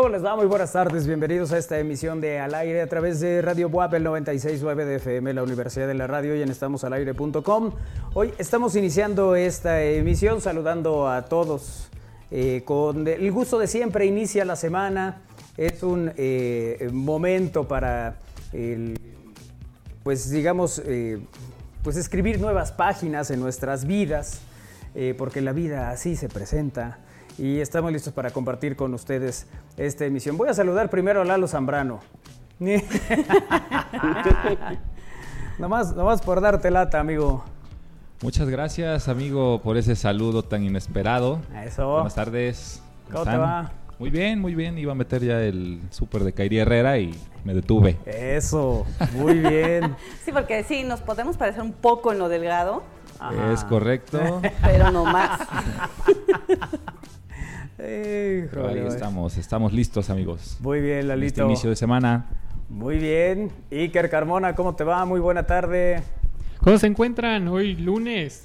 ¿Cómo les va? Muy buenas tardes. Bienvenidos a esta emisión de Al Aire a través de Radio Buap, el 96.9 de FM, la Universidad de la Radio y en estamosalaire.com. Hoy estamos iniciando esta emisión saludando a todos. eh, con el gusto de siempre, inicia la semana. Es un eh, momento para, pues digamos, eh, pues escribir nuevas páginas en nuestras vidas, porque la vida así se presenta y estamos listos para compartir con ustedes esta emisión. Voy a saludar primero a Lalo Zambrano. nomás, nomás por darte lata, amigo. Muchas gracias, amigo, por ese saludo tan inesperado. Eso. Buenas tardes. ¿Cómo te va? Muy bien, muy bien. Iba a meter ya el súper de Kairi Herrera y me detuve. Eso, muy bien. Sí, porque sí, nos podemos parecer un poco en lo delgado, Ajá. Es correcto. pero no más. Pero ahí estamos, estamos listos, amigos. Muy bien, En Este Lalito. inicio de semana. Muy bien. Iker Carmona, ¿cómo te va? Muy buena tarde. ¿Cómo se encuentran hoy lunes?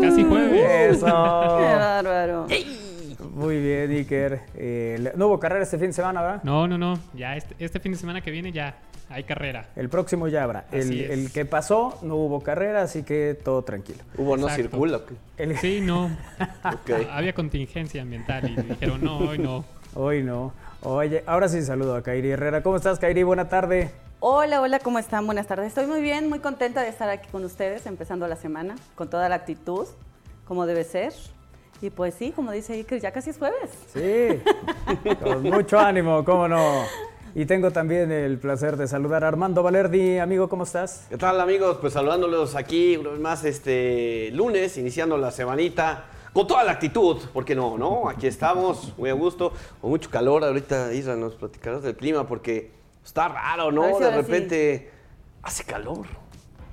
Casi jueves. Qué Eso. bárbaro. Muy bien, Iker. Eh, no hubo carrera este fin de semana, ¿verdad? No, no, no. Ya este, este fin de semana que viene ya hay carrera. El próximo ya habrá. El, el que pasó no hubo carrera, así que todo tranquilo. Hubo no Exacto. circula. ¿o qué? El- Sí, no. Ok. Había contingencia ambiental y dijeron, no, hoy no. Hoy no. Oye, ahora sí saludo a Kairi Herrera. ¿Cómo estás, Kairi? Buena tarde. Hola, hola, ¿cómo están? Buenas tardes. Estoy muy bien, muy contenta de estar aquí con ustedes, empezando la semana, con toda la actitud, como debe ser. Y pues sí, como dice Iker, ya casi es jueves. Sí, con mucho ánimo, cómo no. Y tengo también el placer de saludar a Armando Valerdi. Amigo, ¿cómo estás? ¿Qué tal amigos? Pues saludándolos aquí una vez más este lunes, iniciando la semanita con toda la actitud, ¿por qué no? ¿No? Aquí estamos, muy a gusto, con mucho calor. Ahorita Isra nos platicarás del clima porque está raro, ¿no? si De sí. repente hace calor,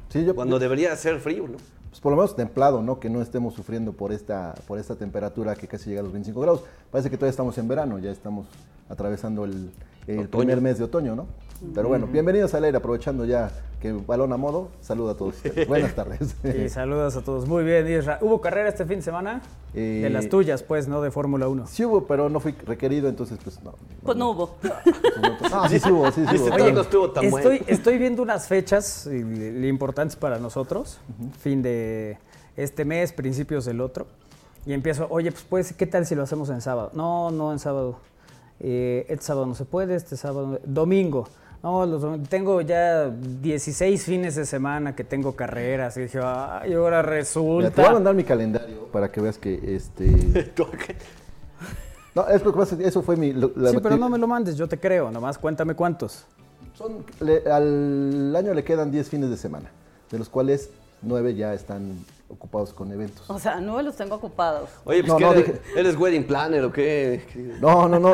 Sí, yo, cuando debería hacer frío, ¿no? Pues por lo menos templado, ¿no? Que no estemos sufriendo por esta, por esta temperatura que casi llega a los 25 grados. Parece que todavía estamos en verano, ya estamos atravesando el, el primer mes de otoño, ¿no? Pero bueno, bienvenidos al aire, aprovechando ya que balón a modo, saludo a todos ustedes. Buenas tardes. Y saludos a todos. Muy bien, Isra. ¿Hubo carrera este fin de semana? Eh, De las tuyas, pues, ¿no? De Fórmula 1. Sí hubo, pero no fui requerido, entonces pues no. Pues no hubo. Ah, sí, sí hubo, sí, sí Dice hubo. todo no estuvo tan estoy, bueno. estoy viendo unas fechas eh, eh, importantes para nosotros. Fin de este mes, principios del otro. Y empiezo, oye, pues, pues, ¿qué tal si lo hacemos en sábado? No, no en sábado. Eh, este sábado no se puede, este sábado. no- Domingo. No, los tengo ya 16 fines de semana que tengo carreras. Y dije, ay, ahora Mira, resulta. te voy a mandar mi calendario para que veas que este. No, es lo que pasa, eso fue mi. lo- la- Sí, pero no me lo mandes, yo te creo. Nomás cuéntame cuántos. Son, le- al año le quedan 10 fines de semana, de los cuales 9 ya están ocupados con eventos. O sea, no los tengo ocupados. Oye, pues No, ¿qué no, eres, dije- ¿eres wedding planner o qué? No, no, no.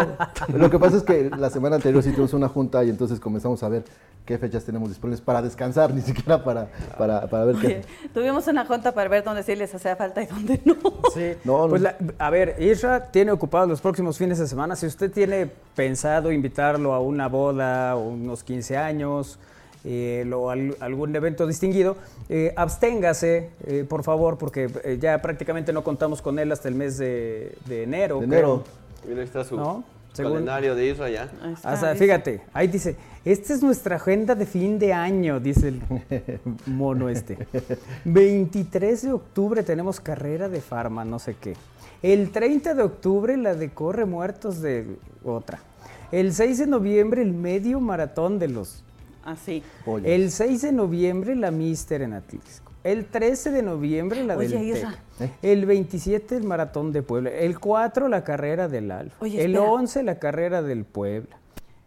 Lo que pasa es que la semana anterior sí tuvimos una junta y entonces comenzamos a ver qué fechas tenemos disponibles para descansar, ni siquiera para, para, para ver Oye, qué. tuvimos una junta para ver dónde sí les hacía falta y dónde no. Sí. No, no. Pues la- a ver, Isra tiene ocupados los próximos fines de semana. Si usted tiene pensado invitarlo a una boda o unos 15 años eh, o al- algún evento distinguido, eh, absténgase, eh, por favor, porque eh, ya prácticamente no contamos con él hasta el mes de, de enero. De creo. enero. Mira, ahí está su No, según- calendario de Isra ya. Ahí está, Hasta, dice. fíjate, ahí dice, esta es nuestra agenda de fin de año, dice el mono este. 23 de octubre tenemos carrera de farma, no sé qué. El 30 de octubre la de corre muertos de otra. El 6 de noviembre el medio maratón de los... Así. Oye, El 6 de noviembre la Mister en Atlisco. El 13 de noviembre la Oye, del Isra. TEC. El 27 el maratón de Puebla. El 4 la carrera del Alfa. Oye, el espera. 11 la carrera del Puebla.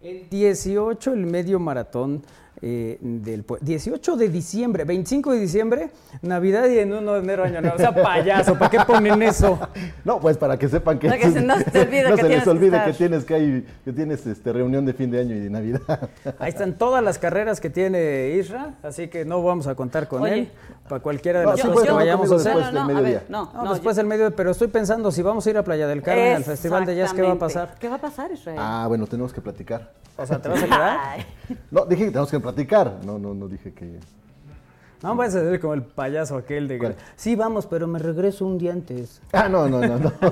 El 18 el medio maratón eh, del Puebla. 18 de diciembre, 25 de diciembre, Navidad y en 1 de enero año nuevo. O sea, payaso, ¿para qué ponen eso? No, pues para que sepan que, Para que se- no se olvide no que se les que olvide estar. que tienes que, hay- que tienes este, reunión de fin de año y de Navidad. Ahí están todas las carreras que tiene Isra, así que no vamos a contar con Oye. él para cualquiera de No, las cosas que vayamos a hacer. después del a mediodía. ver, no, No, no, después yo- del medio, pero estoy pensando si vamos a ir a Playa del Carmen al Festival de Jazz, ¿qué va a pasar? ¿Qué va a pasar, Israel? Ah, bueno, tenemos que platicar. O sea, ¿te vas a quedar? No, dije que tenemos que platicar. No, no, no dije que. No vas a ser como el payaso aquel de que, ¿Cuál? sí, vamos, pero me regreso un día antes. Ah, no, no, no, no.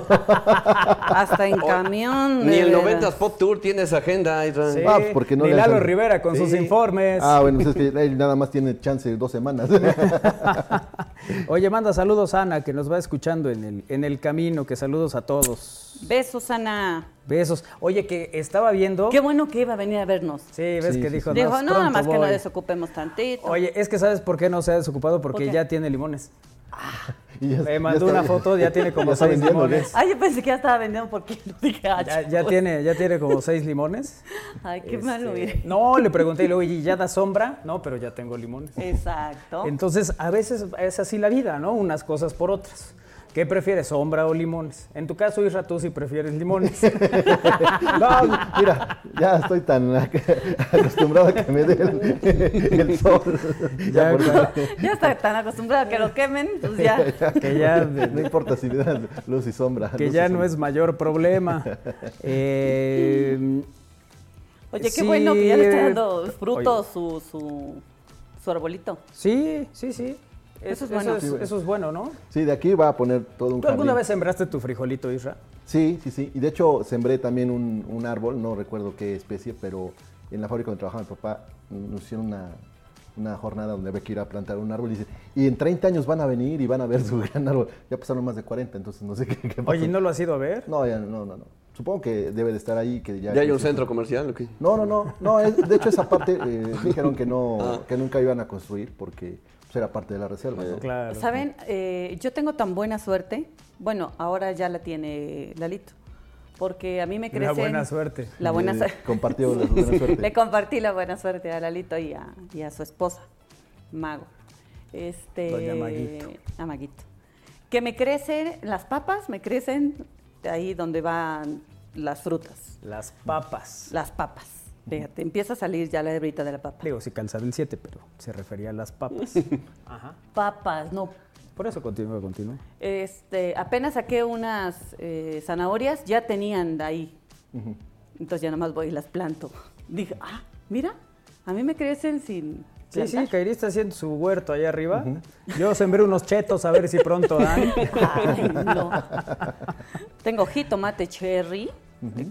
Hasta en camión. Ni el veras. 90s Pop Tour tiene esa agenda. Sí. Ah, pues porque no Ni le Lalo. Rivera con sus informes. Ah, bueno, pues es que él nada más tiene chance de dos semanas. Oye, manda saludos a Ana, que nos va escuchando en el, en el camino, que saludos a todos. Besos, Ana. Besos. Oye, que estaba viendo... Qué bueno que iba a venir a vernos. Sí, ves Sí, que sí, dijo, sí. Dijo, "Más no, nada más que no voy". desocupemos tantito. Oye, es que ¿sabes por qué no se ha desocupado? Porque ya tiene limones. Y ya- Me mandó una foto, ya tiene como ya está seis vendiendo, limones. Ay, yo pensé que ya estaba vendiendo porque lo dije. ah, Ya, tiene, ya tiene como seis limones. Ay, qué Este, malo, mire. No, le pregunté y luego, oye, ¿ya da sombra? No, pero ya tengo limones. Exacto. Entonces, a veces es así la vida, ¿no? Unas cosas por otras. ¿Qué prefieres, sombra o limones? En tu caso, Isra, tú sí prefieres limones. No, mira, ya estoy tan ac- acostumbrado a que me dé el, el sol. Ya, Ya. Ya está tan acostumbrado a que lo quemen, pues ya. que ya, No importa si me dan luz y sombra. que ya no sombra. es mayor problema. Eh, Oye, qué Sí, bueno que ya le está eh, dando frutos oye. su, su, su arbolito. sí, sí, sí. Eso es bueno. Eso es, eso es bueno, ¿no? Sí, de aquí va a poner todo un ¿Tú alguna jardín. vez sembraste tu frijolito, Isra? Sí, sí, sí. Y de hecho sembré también un, un árbol, no recuerdo qué especie, pero en la fábrica donde trabajaba mi papá nos hicieron una, una jornada donde había que ir a plantar un árbol y dice, y en 30 años van a venir y van a ver su gran árbol. Ya pasaron más de 40, entonces no sé qué, qué pasó. Oye, ¿y ¿no lo has ido a ver? No, ya, no, no, no. Supongo que debe de estar ahí, que ya... ¿Ya hay un centro comercial o qué? No, no, no, no, es- de hecho esa parte eh, dijeron que no, Ah. que nunca iban a construir porque era parte de la reserva, ¿no? Claro. ¿Saben? Eh, yo tengo tan buena suerte. Bueno, ahora ya la tiene Lalito. Porque a mí me crecen... La buena suerte. La buena Le suerte. compartió la buena suerte. Le compartí la buena suerte a Lalito y a, y a su esposa, Mago. Este, Doña Maguito. A Maguito. Que me crecen, las papas me crecen de ahí donde van las frutas, Las papas. las papas. Fíjate, empieza a salir ya la hebrita de la papa. Digo, sí calzaba el 7, pero se refería a las papas. Ajá. Papas, no. Por eso continúa, continúa. Este, apenas saqué unas eh, zanahorias, ya tenían de ahí. Entonces ya nada más voy y las planto. Dije, ah, mira, a mí me crecen sin. Sí, sí. Kairi está haciendo su huerto allá arriba. Yo sembré unos chetos a ver si pronto dan. Ay, no. Tengo jitomate cherry,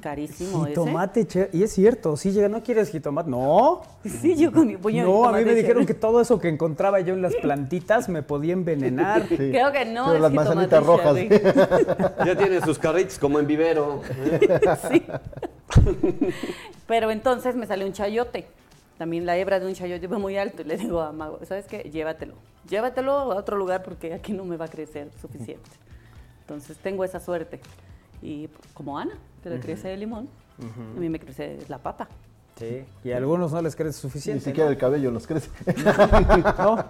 carísimo Jitomate, che- y es cierto, sí llega, ¿no quieres jitomate? No. ese. Sí, yo con mi puño de No, a mí me dijeron que todo eso que encontraba yo en las plantitas me podía envenenar. Sí. Creo que no, Pero es las jitomate manzanitas rojas. Ya tienen sus carritos como en vivero. Sí. Pero entonces me salió un chayote. También la hebra de un chayote fue muy alto. Y le digo a Mago, ¿sabes qué? Llévatelo. Llévatelo a otro lugar porque aquí no me va a crecer suficiente. Entonces tengo esa suerte. Y como Ana, que le crece el limón, a mí me crece la papa. Sí, y a algunos no les crece Ni suficiente. siquiera ¿no? el cabello nos crece. No,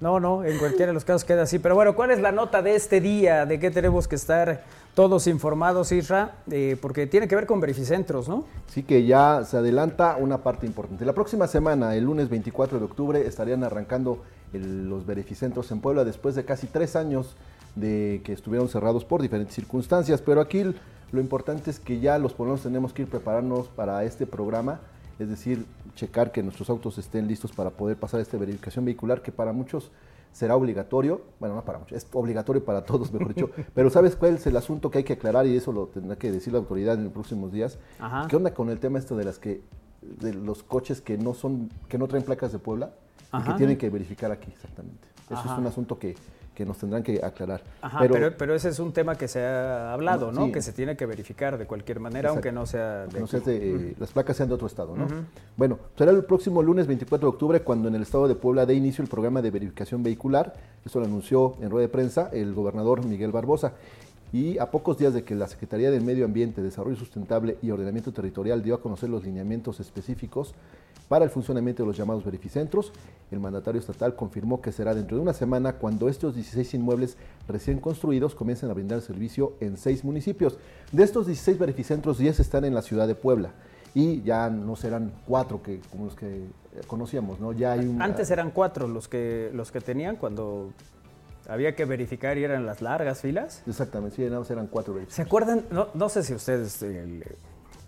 no, no, en cualquiera de los casos queda así. Pero bueno, ¿cuál es la nota de este día? ¿De qué tenemos que estar todos informados, Isra? Eh, porque tiene que ver con verificentros, ¿no? Sí que ya se adelanta una parte importante. La próxima semana, el lunes 24 de octubre, estarían arrancando el- los verificentros en Puebla después de casi tres años de que estuvieron cerrados por diferentes circunstancias. Pero aquí lo importante es que ya los poblanos tenemos que ir prepararnos para este programa, es decir, checar que nuestros autos estén listos para poder pasar esta verificación vehicular que para muchos será obligatorio, bueno, no para muchos, es obligatorio para todos, mejor dicho, pero ¿sabes cuál es el asunto que hay que aclarar y eso lo tendrá que decir la autoridad en los próximos días? Ajá. ¿Qué onda con el tema esto de las que de los coches que no son que no traen placas de Puebla y que tienen que verificar aquí exactamente? Eso Ajá. es un asunto que, que nos tendrán que aclarar. Ajá, pero, pero, ese es un tema que se ha hablado, ¿no? Sí. Que se tiene que verificar de cualquier manera, Exacto. aunque no sea de no seas de- eh, las placas sean de otro estado, ¿no? Bueno, será el próximo lunes 24 de octubre cuando en el estado de Puebla dé inicio el programa de verificación vehicular. Esto lo anunció en rueda de prensa el gobernador Miguel Barbosa. Y a pocos días de que la Secretaría del Medio Ambiente, Desarrollo Sustentable y Ordenamiento Territorial dio a conocer los lineamientos específicos para el funcionamiento de los llamados verificentros, el mandatario estatal confirmó que será dentro de una semana cuando estos 16 inmuebles recién construidos comiencen a brindar servicio en seis municipios. De estos 16 verificentros, 10 están en la ciudad de Puebla y ya no serán cuatro que, como los que conocíamos, ¿no? Ya hay un, Antes eran cuatro los que, los que tenían cuando había que verificar y eran las largas filas. Exactamente, sí, eran cuatro ¿Se acuerdan? No, no sé si ustedes eh,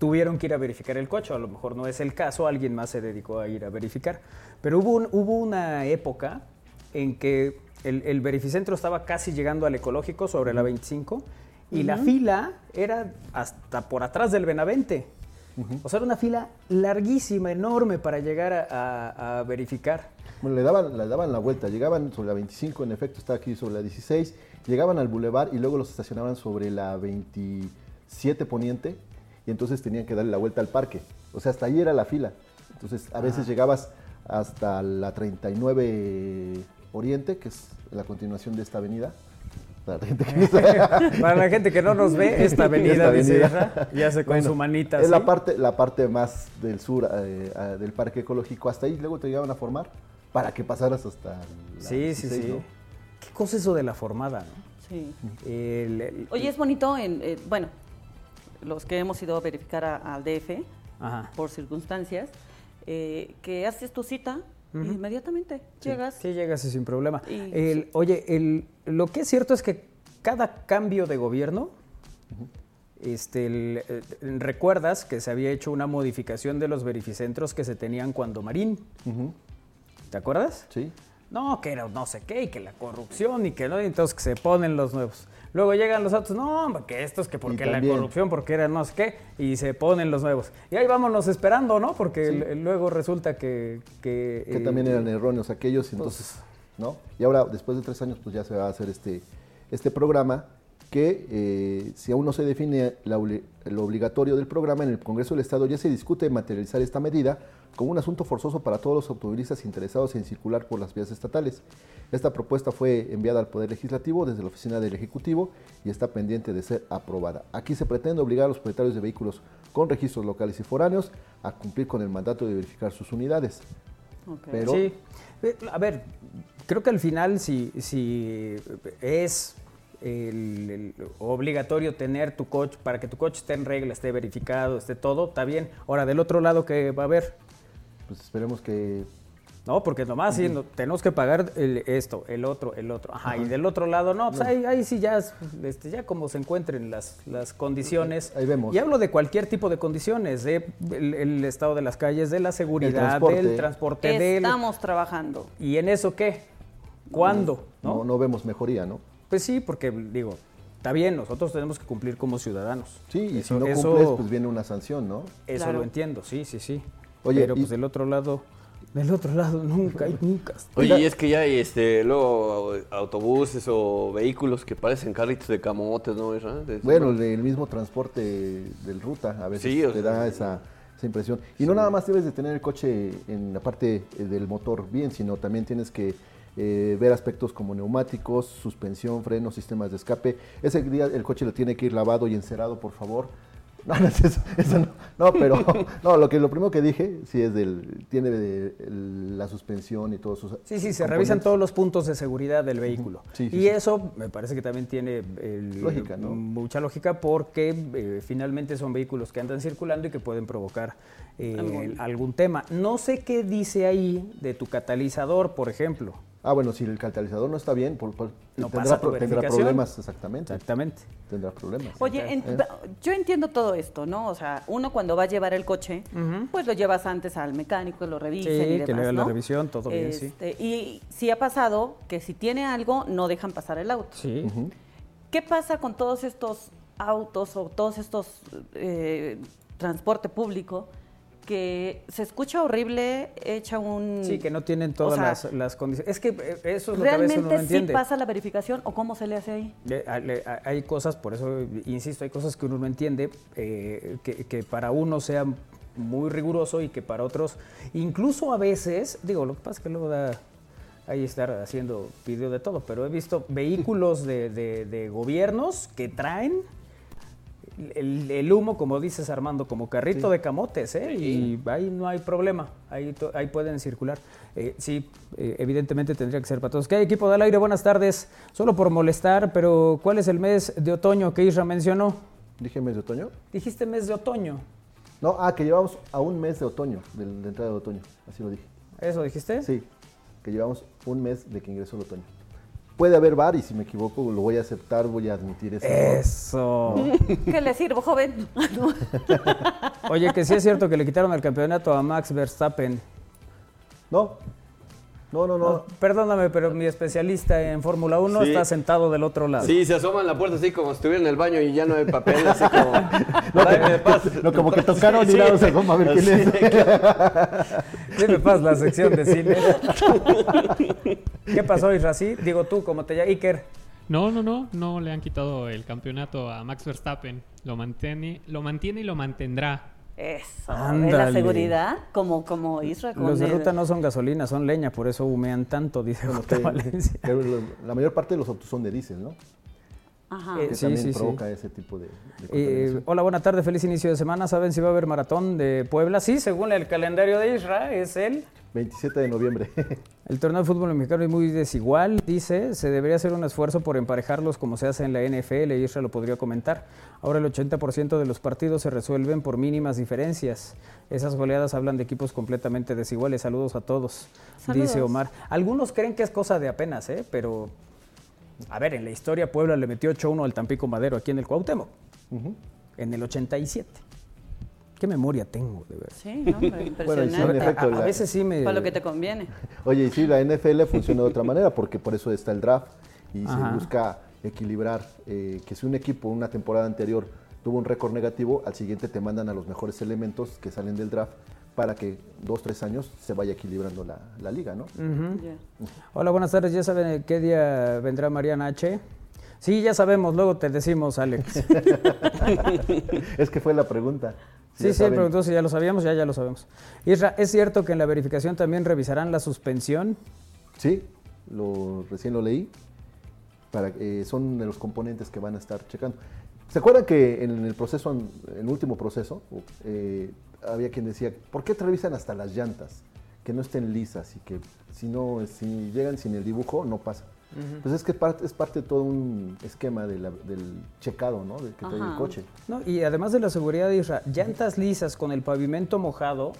tuvieron que ir a verificar el coche. A lo mejor no es el caso, alguien más se dedicó a ir a verificar. Pero hubo, un- hubo una época en que el, el verificentro estaba casi llegando al ecológico sobre la 25 y la fila era hasta por atrás del Benavente. O sea, era una fila larguísima, enorme para llegar a, a- a verificar. Bueno, le daban, le daban la vuelta, llegaban sobre la 25, en efecto está aquí sobre la 16, llegaban al bulevar y luego los estacionaban sobre la 27 poniente y entonces tenían que darle la vuelta al parque. O sea, hasta ahí era la fila. Entonces a veces llegabas hasta la 39 Oriente, que es la continuación de esta avenida. Para la gente que no sabe. Para la gente que no nos ve, esta avenida, Esta dice avenida. Isra, ya se con Bueno, su manita. Es la parte, la parte más del sur eh, del parque ecológico. Hasta ahí luego te llegaban a formar para que pasaras hasta la Sí, sí, 16, sí. ¿no? ¿Qué cosa eso de la formada? no? Sí. El- el- Oye, es bonito, en, eh, bueno, los que hemos ido a verificar a- al DF Ajá. por circunstancias, eh, que haces tu cita y inmediatamente llegas. Sí, llegase sin problema. Y- El- Oye, el- lo que es cierto es que cada cambio de gobierno, este, el- eh, recuerdas que se había hecho una modificación de los verificentros que se tenían cuando Marín. ¿Te acuerdas? Sí. No, que era no sé qué, y que la corrupción, y que no, y entonces que se ponen los nuevos. Luego llegan los otros, no, hombre, que estos, que porque la corrupción, porque era no sé qué, y se ponen los nuevos. Y ahí vámonos esperando, ¿no? Porque Sí. luego resulta que... Que, que eh, también eran erróneos aquellos, y entonces, ¿no? Y ahora, después de tres años, pues ya se va a hacer este, este programa que, eh, si aún no se define la lo obligatorio del programa, en el Congreso del Estado ya se discute materializar esta medida como un asunto forzoso para todos los automovilistas interesados en circular por las vías estatales. Esta propuesta fue enviada al Poder Legislativo desde la oficina del Ejecutivo y está pendiente de ser aprobada. Aquí se pretende obligar a los propietarios de vehículos con registros locales y foráneos a cumplir con el mandato de verificar sus unidades. Pero- Sí. A ver, creo que al final si, si es el- el obligatorio tener tu coche, para que tu coche esté en regla, esté verificado, esté todo, está bien. Ahora, del otro lado, ¿qué va a haber? Pues esperemos que No, porque nomás sí, no- tenemos que pagar el- esto, el otro, el otro. Ajá, y del otro lado, no, pues ahí, ahí sí ya, es, este, ya como se encuentren las, las condiciones. Ahí vemos. Y hablo de cualquier tipo de condiciones, de el, el estado de las calles, de la seguridad, transporte. del transporte, del... Estamos trabajando. ¿Y en eso qué? ¿Cuándo? no, ¿No? no vemos mejoría, ¿no? Pues sí, porque digo, está bien, nosotros tenemos que cumplir como ciudadanos. Sí, y Eso- si no eso- cumples, pues viene una sanción, ¿no? Eso Claro. lo entiendo, sí, sí, sí. Oye, Pero y- pues del otro lado, del otro lado nunca hay nunca. Oye, y es que ya hay este, luego autobuses o vehículos que parecen carritos de camotes, ¿no? De- Bueno, el, mismo transporte del ruta a veces Sí, te sea, da esa, esa impresión. Y no nada más debes de tener el coche en la parte eh, del motor bien, sino también tienes que eh, ver aspectos como neumáticos, suspensión, frenos, sistemas de escape. Ese día el coche lo tiene que ir lavado y encerado, por favor. No, no, es eso, eso no, no, pero no, lo que lo primero que dije sí es del tiene de- el- la suspensión y todos sus Sí, sí, se revisan todos los puntos de seguridad del vehículo. Sí, sí, y sí. eso me parece que también tiene el- Lógica, ¿no? mucha lógica porque eh, finalmente son vehículos que andan circulando y que pueden provocar eh, algún tema. No sé qué dice ahí de tu catalizador, por ejemplo. Ah, bueno, si el catalizador no está bien, por, por- No tendrá, pro- tendrá problemas, exactamente. Exactamente. Tendrá problemas. Oye, en- yo entiendo todo esto, ¿no? O sea, uno cuando va a llevar el coche, pues lo llevas antes al mecánico, lo revisen Sí, y demás, que le haga la revisión, todo bien, sí. Este, Y sí ha pasado que si tiene algo, no dejan pasar el auto. Sí. ¿Qué pasa con todos estos autos o todos estos eh, transporte público que se escucha horrible, echa un... Sí, que no tienen todas sea, las, las condiciones. Es que eh, eso es lo que a veces uno no ¿Realmente sí pasa la verificación o cómo se le hace ahí? Hay- cosas, por eso insisto, hay cosas que uno no entiende, eh, que, que para uno sea muy riguroso y que para otros, incluso a veces, digo, lo que pasa es que luego da ahí estar haciendo video de todo, pero he visto vehículos de, de- de gobiernos que traen el, el humo, como dices Armando, como carrito de camotes, ¿eh? y ahí no hay problema, ahí, to- ahí pueden circular. Eh, sí, eh, evidentemente tendría que ser para todos. ¿Qué hay, equipo del aire? Buenas tardes. Solo por molestar, pero ¿cuál es el mes de otoño que Isra mencionó? Dije mes de otoño. Dijiste mes de otoño. No, ah, que llevamos a un mes de otoño, de, de entrada de otoño, así lo dije. ¿Eso dijiste? Sí, que llevamos un mes de que ingresó el otoño. Puede haber bar y si me equivoco lo voy a aceptar, voy a admitir eso. Eso. ¿Qué le sirvo, joven? Oye, que sí es cierto que le quitaron el campeonato a Max Verstappen. No, no, no, no. Perdóname, pero mi especialista en Fórmula 1 Sí. está sentado del otro lado. Sí, se asoma en la puerta así como si estuviera en el baño y ya no hay papel, así como... Tráeme paz. No, como que tocaron y Sí, se asoma a ver quién es. Dime paz la sección de cine. ¿Qué pasó, Isrací? Digo tú, como te llamas, Iker. No, no, no, no le han quitado el campeonato a Max Verstappen. Lo mantiene, lo mantiene y lo mantendrá. Eso, ¿ves la Ándale. seguridad? Como, como Isra con Los de ruta no son gasolina, son leña, por eso humean tanto, dice Valencia. la mayor parte de los autos son de diésel, ¿no? Ajá. Eh, Que sí, también sí, sí. provoca ese tipo de, de Eh, hola, buena tarde, feliz inicio de semana. ¿Saben si va a haber maratón de Puebla? Sí, según el calendario de Isra, es el. 27 de noviembre. El torneo de fútbol mexicano es muy desigual, dice. Se debería hacer un esfuerzo por emparejarlos como se hace en la NFL. Isra lo podría comentar. Ahora el 80% de los partidos se resuelven por mínimas diferencias. Esas goleadas hablan de equipos completamente desiguales. Saludos a todos, Saludos. dice Omar. Algunos creen que es cosa de apenas, ¿eh? Pero, a ver, en la historia Puebla le metió 8-1 al Tampico Madero aquí en el Cuauhtémoc. En el 87. ¿Qué memoria tengo, de verdad? Sí, no, Bueno, sí, en impresionante. efecto, A, veces sí me... Para lo que te conviene. Oye, y sí, la NFL funciona de otra manera porque por eso está el draft y Ajá. se busca equilibrar eh, que si un equipo una temporada anterior tuvo un récord negativo, al siguiente te mandan a los mejores elementos que salen del draft para que dos, tres años se vaya equilibrando la, la liga, ¿no? Hola, buenas tardes. ¿Ya saben qué día vendrá Mariana H? Sí, ya sabemos, luego te decimos, Alex. es que fue la pregunta. Sí, sí, saben. preguntó si ya lo sabíamos, ya ya lo sabemos. Isra, ¿es cierto que en la verificación también revisarán la suspensión? Sí, lo, recién lo leí. Para, eh, son de los componentes que van a estar checando. ¿Se acuerdan que en el proceso, en el último proceso, eh, había quien decía, ¿por qué te revisan hasta las llantas? Que no estén lisas y que si no, si llegan sin el dibujo, no pasa. Pues es que parte- es parte de todo un esquema de la- del checado, ¿no? De que trae el coche. No, y además de la seguridad de Isra, llantas lisas con el pavimento mojado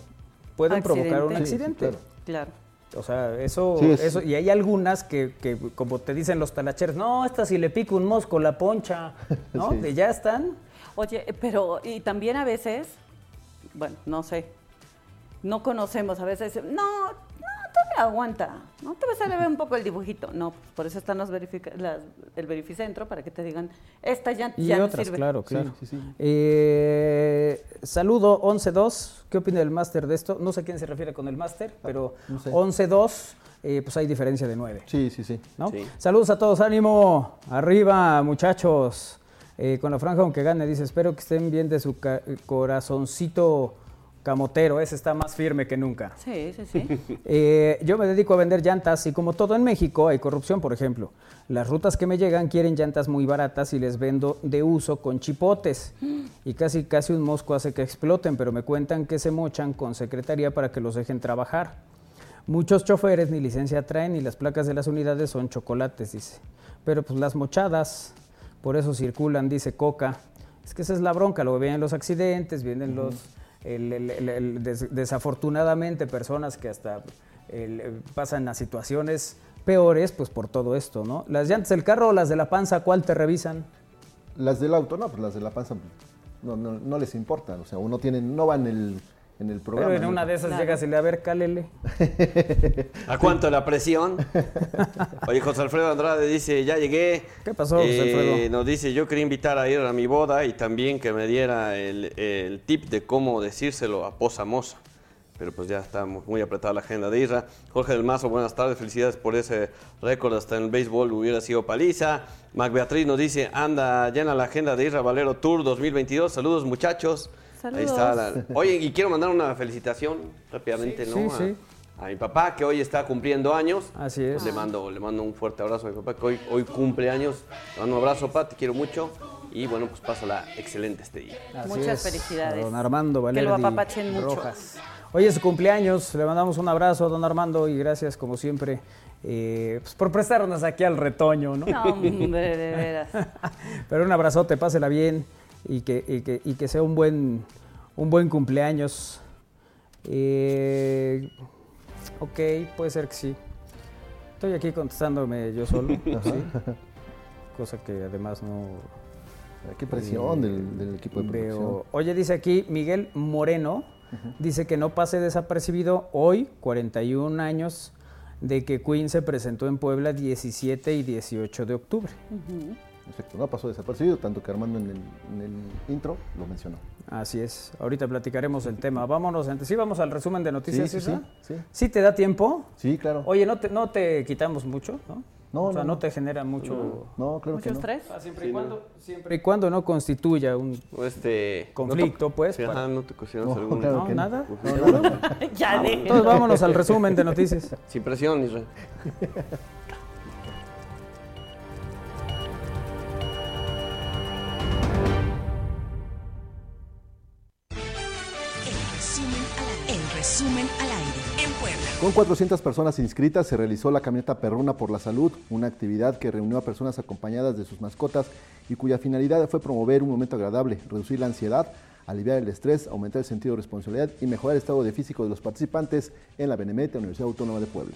pueden provocar un Accidente. Sí, sí, accidente. claro. Claro. O sea, eso, Sí, es- eso, y hay algunas que, que, como te dicen los talacheros, no, esta si le pica un mosco la poncha, ¿no? Sí. De ya están. Oye, pero y también a veces, bueno, no sé, no conocemos a veces, no, no, todavía aguanta, no te vas a ver un poco el dibujito. No, pues, por eso están los verifica- las- el verificentro para que te digan, esta ya, Y ya no otras, sirve. claro, Sí, claro. sí, sí. Eh, saludo 11-2. ¿Qué opina el máster de esto? No sé a quién se refiere con el máster, pero no sé. 11-2, eh, pues hay diferencia de 9. Sí, sí, sí. ¿no? Sí. Saludos a todos, ánimo, arriba muchachos. Eh, con la franja aunque gane, dice, espero que estén bien de su corazoncito camotero, ese está más firme que nunca. Sí, sí, sí. Eh, yo me dedico a vender llantas y como todo en México hay corrupción, por ejemplo. Las rutas que me llegan quieren llantas muy baratas y les vendo de uso con chipotes. Y casi casi un mosco hace que exploten, pero me cuentan que se mochan con secretaría para que los dejen trabajar. Muchos choferes ni licencia traen y las placas de las unidades son chocolates, dice. Pero pues las mochadas, por eso circulan, dice Coca. Es que esa es la bronca, luego vienen los accidentes, vienen los... el- el- el- el des- desafortunadamente personas que hasta eh, pasan a situaciones peores, pues por todo esto, ¿no? Las llantas del carro o las de la panza, ¿cuál te revisan? Las del auto, no, pues las de la panza no, no, no les importa. O sea, uno tiene, no va en el, en el programa. Pero en una de esas Claro. llegas y le a ver, cálele. ¿A cuánto la presión? Oye, José Alfredo Andrade dice, ya llegué. ¿Qué pasó, José Alfredo? Nos dice, yo quería invitar a ir a mi boda y también que me diera el, el tip de cómo decírselo a Poza Moza. Pero pues ya está mu- muy apretada la agenda de Isra. Jorge del Mazo, buenas tardes, felicidades por ese récord. Hasta en el béisbol hubiera sido paliza. Mac Beatriz nos dice, anda llena la agenda de Isra Valero Tour 2022. Saludos muchachos. Ahí Saludos. está. la- Oye, y quiero mandar una felicitación rápidamente, Sí, ¿no? sí, a, sí. a mi papá que hoy está cumpliendo años. Así es. Le mando, le mando un fuerte abrazo a mi papá que hoy, hoy cumple años. Le mando un abrazo, papá, te quiero mucho. Y bueno, pues pásala excelente este día. Así Muchas es, felicidades. Don Armando Que Valerdi lo apapachen mucho. Rojas. Hoy es su cumpleaños, le mandamos un abrazo a don Armando y gracias como siempre eh, pues, por prestarnos aquí al retoño, ¿no? No, hombre, de veras. Pero un abrazote, pásela bien y que, y que, y que sea un buen, un buen cumpleaños. Eh, ok, puede ser que sí. Estoy aquí contestándome yo solo, ¿sí? cosa que además no, Qué presión del, del equipo de producción. Veo. Oye, dice aquí Miguel Moreno, dice que no pase desapercibido hoy, 41 años, de que Queen se presentó en Puebla 17 y 18 de octubre. Perfecto, no pasó desapercibido, tanto que Armando en el, en el intro lo mencionó. Así es, ahorita platicaremos el tema. Vámonos, antes sí vamos al resumen de noticias, Sí, sí, sí, sí. ¿Sí te da tiempo? Sí, claro. Oye, no te, no te quitamos mucho, ¿no? No, o sea, no, no, no. te genera mucho... No, claro ¿Mucho que no. estrés? siempre, y cuando, siempre y cuando no constituya un Este, conflicto, pues. Para- no te cocinas No, alguna. claro No, que no. nada. Ya dejen. Entonces vámonos al resumen de noticias. Sin presión, Israel. Con 400 personas inscritas se realizó la caminata Perruna por la Salud, una actividad que reunió a personas acompañadas de sus mascotas y cuya finalidad fue promover un momento agradable, reducir la ansiedad, aliviar el estrés, aumentar el sentido de responsabilidad y mejorar el estado de físico de los participantes en la Benemérita Universidad Autónoma de Puebla.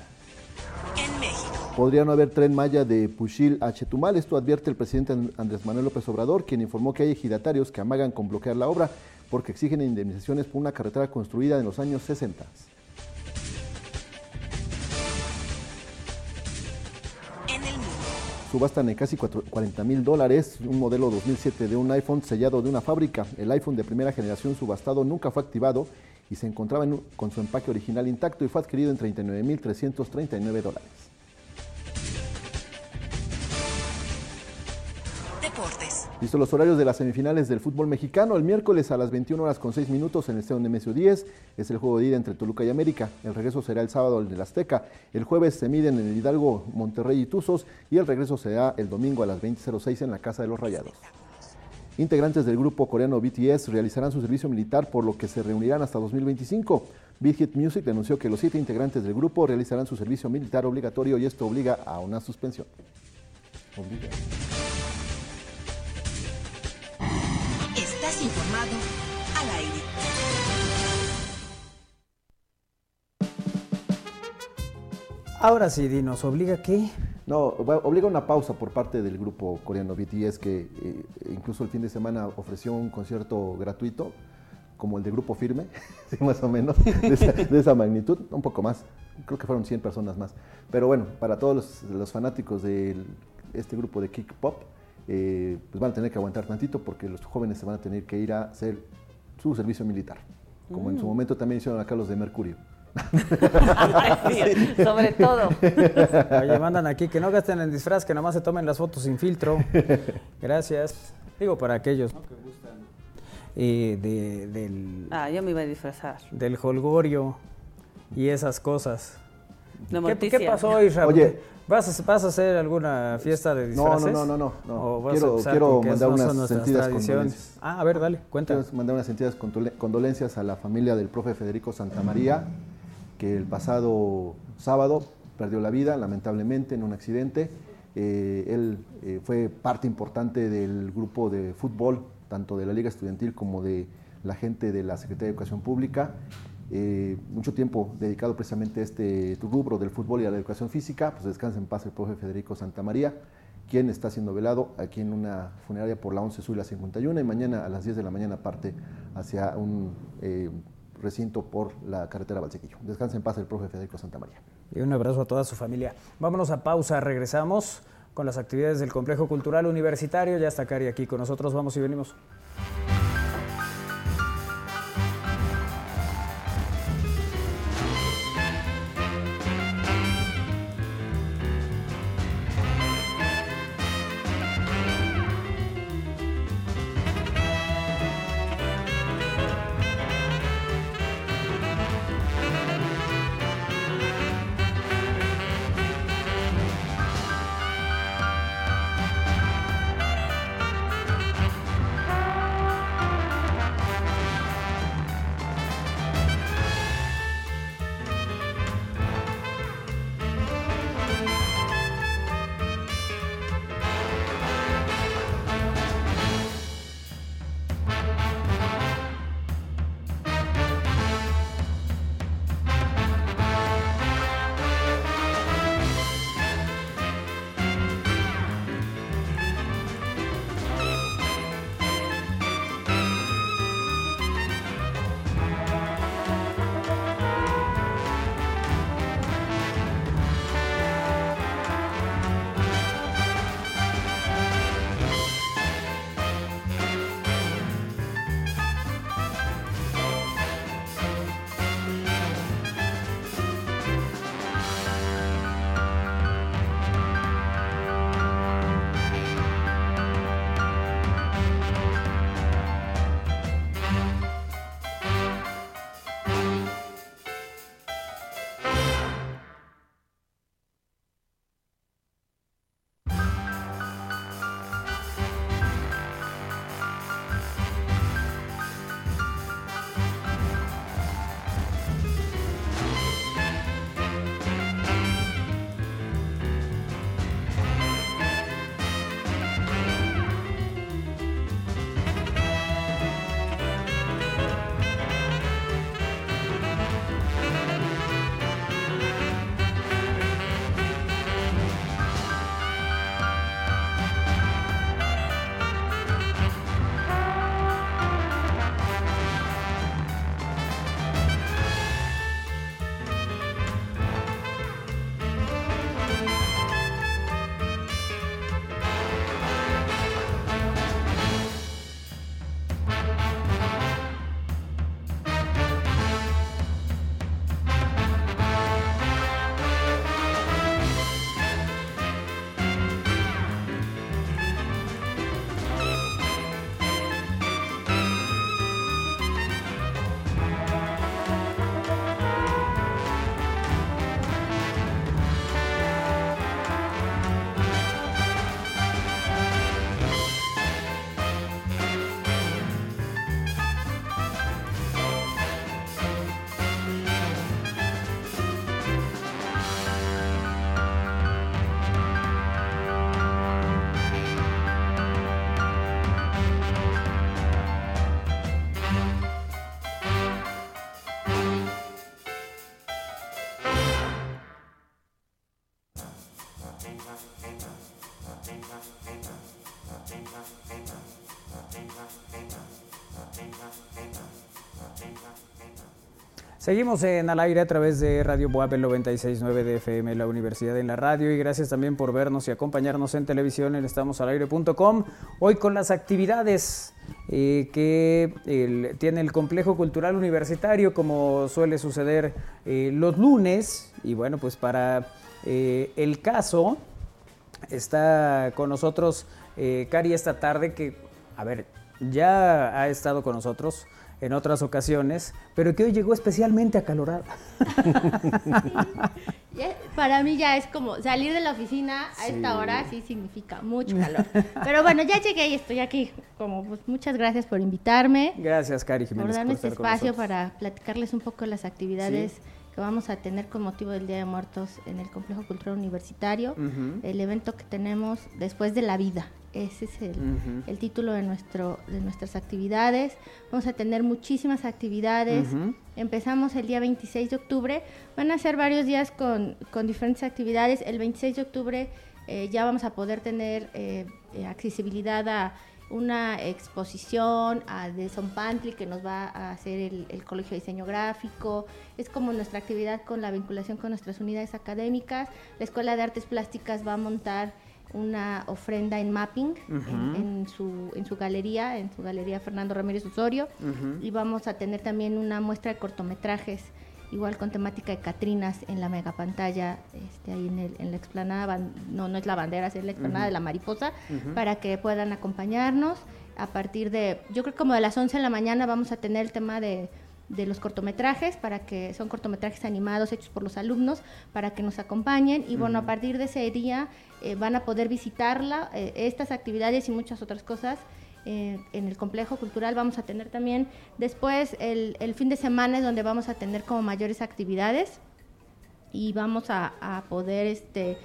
En México. Podría no haber tren Maya de Puchil a Chetumal, esto advierte el presidente And- Andrés Manuel López Obrador, quien informó que hay ejidatarios que amagan con bloquear la obra porque exigen indemnizaciones por una carretera construida en los años 60. Subastan en casi cuatro- 40 mil dólares un modelo 2007 de un iPhone sellado de una fábrica. El iPhone de primera generación subastado nunca fue activado y se encontraba con su empaque original intacto y fue adquirido en 39.339 dólares. Deportes. Listo los horarios de las semifinales del fútbol mexicano. El miércoles a las 21 horas con 6 minutos en el Estadio Nemesio 10 es el juego de ida entre Toluca y América. El regreso será el sábado en el Azteca. El jueves se miden en el Hidalgo, Monterrey y Tuzos y el regreso será el domingo a las 20.06 en la Casa de los Rayados. Integrantes del grupo coreano BTS realizarán su servicio militar por lo que se reunirán hasta 2025. Big Hit Music anunció que los siete integrantes del grupo realizarán su servicio militar obligatorio y esto obliga a una suspensión. Informado al aire. Ahora sí, Dinos, ¿obliga qué? No, obliga una pausa por parte del grupo coreano BTS que eh, incluso el fin de semana ofreció un concierto gratuito, como el de Grupo Firme, sí, más o menos, de esa, de esa magnitud, un poco más, creo que fueron 100 personas más. Pero bueno, para todos los, los fanáticos de este grupo de Kick Pop, eh, pues van a tener que aguantar tantito porque los jóvenes se van a tener que ir a hacer su servicio militar, como en su momento también hicieron acá los de Mercurio. Sí, sobre todo. Oye, mandan aquí que no gasten en disfraz, que nomás se tomen las fotos sin filtro. Gracias. Digo, para aquellos ¿no? que gustan eh, de- del, Ah, yo me iba a disfrazar. del holgorio y esas cosas. ¿Qué, qué pasó, Isra? Oye. ¿Vas a, ¿Vas a hacer alguna fiesta de No, no, disfraces? no, no, no, no. ¿O vas a Quiero- quiero mandar no unas sentidas condolencias. Ah, a ver, dale, cuenta. Quiero mandar unas sentidas condole- condolencias a la familia del profe Federico Santamaría, que el pasado sábado perdió la vida, lamentablemente, en un accidente. Eh, él eh, fue parte importante del grupo de fútbol, tanto de la Liga Estudiantil como de la gente de la Secretaría de Educación Pública. Eh, mucho tiempo dedicado precisamente a este rubro del fútbol y a la educación física. Pues descansa en paz el profe Federico Santamaría, quien está siendo velado aquí en una funeraria por la 11 Sur y la 51 y mañana a las 10 de la mañana parte hacia un eh, recinto por la carretera Valsequillo. Descansa en paz el profe Federico Santamaría. Y un abrazo a toda su familia. Vámonos a pausa, regresamos con las actividades del Complejo Cultural Universitario. Ya está Cari aquí con nosotros, vamos y venimos. Seguimos en al aire a través de Radio Boab 969 de FM, la Universidad en la Radio, y gracias también por vernos y acompañarnos en televisión en estamosalaire.com. Hoy con las actividades eh, que tiene el Complejo Cultural Universitario, como suele suceder eh, los lunes, y bueno, pues para eh, el caso, está con nosotros Cari esta tarde, que, a ver, ya ha estado con nosotros en otras ocasiones, pero que hoy llegó especialmente acalorada. Para mí ya es como salir de la oficina a esta hora sí significa mucho calor. Pero bueno, ya llegué y estoy aquí. Como pues, muchas gracias por invitarme, Gracias, Cari por Jiménez. darme por este estar con espacio para platicarles un poco las actividades que vamos a tener con motivo del Día de Muertos en el Complejo Cultural Universitario. El evento que tenemos después de la vida. Ese es el, título de, nuestro, de nuestras actividades. Vamos a tener muchísimas actividades. Empezamos el día 26 de octubre. Van a ser varios días con, con diferentes actividades. El 26 de octubre eh, ya vamos a poder tener eh, eh, accesibilidad a una exposición a, de Son Pantry que nos va a hacer el, el Colegio de Diseño Gráfico. Es como nuestra actividad con la vinculación con nuestras unidades académicas. La Escuela de Artes Plásticas va a montar una ofrenda en mapping en, en su, en su galería, en su galería Fernando Ramírez Osorio. Y vamos a tener también una muestra de cortometrajes, igual con temática de Catrinas en la megapantalla, este, ahí en, el- en la explanada, no, no es la bandera, es la explanada de la mariposa, para que puedan acompañarnos. A partir de, yo creo que como de las 11 de la mañana vamos a tener el tema de de los cortometrajes para que son cortometrajes animados hechos por los alumnos para que nos acompañen. Y bueno a partir de ese día eh, van a poder visitarla eh, estas actividades y muchas otras cosas eh, en el complejo cultural. Vamos a tener también después el, el fin de semana es donde vamos a tener como mayores actividades y vamos a, a poder este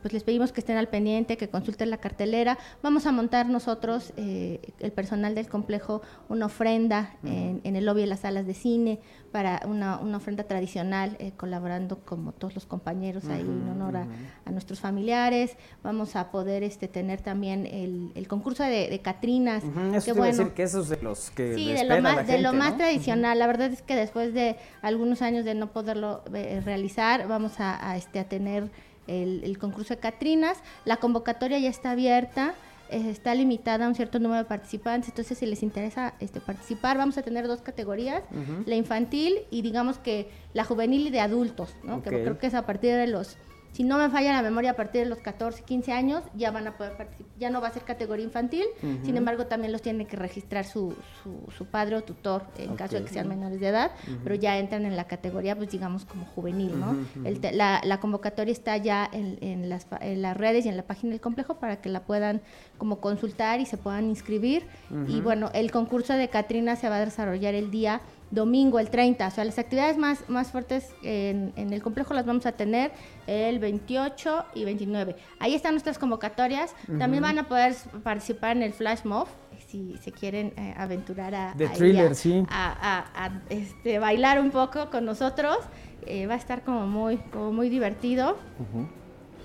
pues les pedimos que estén al pendiente, que consulten la cartelera. Vamos a montar nosotros, eh, el personal del complejo, una ofrenda en, en el lobby de las salas de cine para una, una ofrenda tradicional, eh, colaborando como todos los compañeros ahí en honor a, a nuestros familiares. Vamos a poder este, tener también el, el concurso de, de Catrinas. Eso que bueno, decir que esos de los que Sí, de lo más, la de lo gente, más tradicional. La verdad es que después de algunos años de no poderlo eh, realizar, vamos a, a, este, a tener el, el concurso de Catrinas. La convocatoria ya está abierta. eh, está limitada a un cierto número de participantes, entonces si les interesa este, participar, vamos a tener dos categorías, la infantil y digamos que la juvenil y de adultos, ¿no? Que creo que es a partir de los, si no me falla la memoria, a partir de los 14, 15 años ya van a poder participar, ya no va a ser categoría infantil, sin embargo también los tiene que registrar su, su, su padre o tutor en caso de que sean menores de edad, pero ya entran en la categoría, pues digamos como juvenil, ¿no? El la, la convocatoria está ya en, en las, en las redes y en la página del complejo para que la puedan como consultar y se puedan inscribir. Y bueno, el concurso de Catrina se va a desarrollar el día domingo, el 30. O sea, las actividades más, más fuertes en, en el complejo las vamos a tener el 28 y 29. Ahí están nuestras convocatorias. También van a poder participar en el Flash Mob si se quieren eh, aventurar a, ahí thriller, a- sí. a, a- a, este, bailar un poco con nosotros. Eh, va a estar como muy, como muy divertido.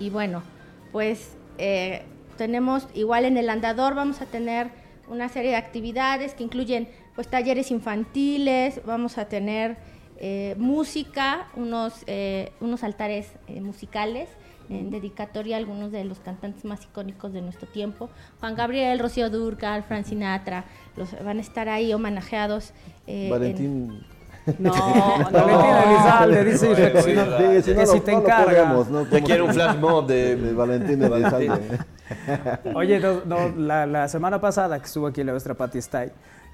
Y bueno, pues eh, tenemos igual en el andador vamos a tener una serie de actividades que incluyen pues talleres infantiles, vamos a tener eh, música, unos, eh, unos altares eh, musicales en dedicatoria a algunos de los cantantes más icónicos de nuestro tiempo. Juan Gabriel, Rocío Durcal, Frank Sinatra, los, van a estar ahí homenajeados. eh, en- Valentín. No, Valentín Elizalde dice que no- que no si lo- te no encarga. ¿no? Ya ¿Cómo quiero un flash mob de... de Valentín Elizalde. Oye, no, no, la, la semana pasada que estuvo aquí la nuestra Patti Stay,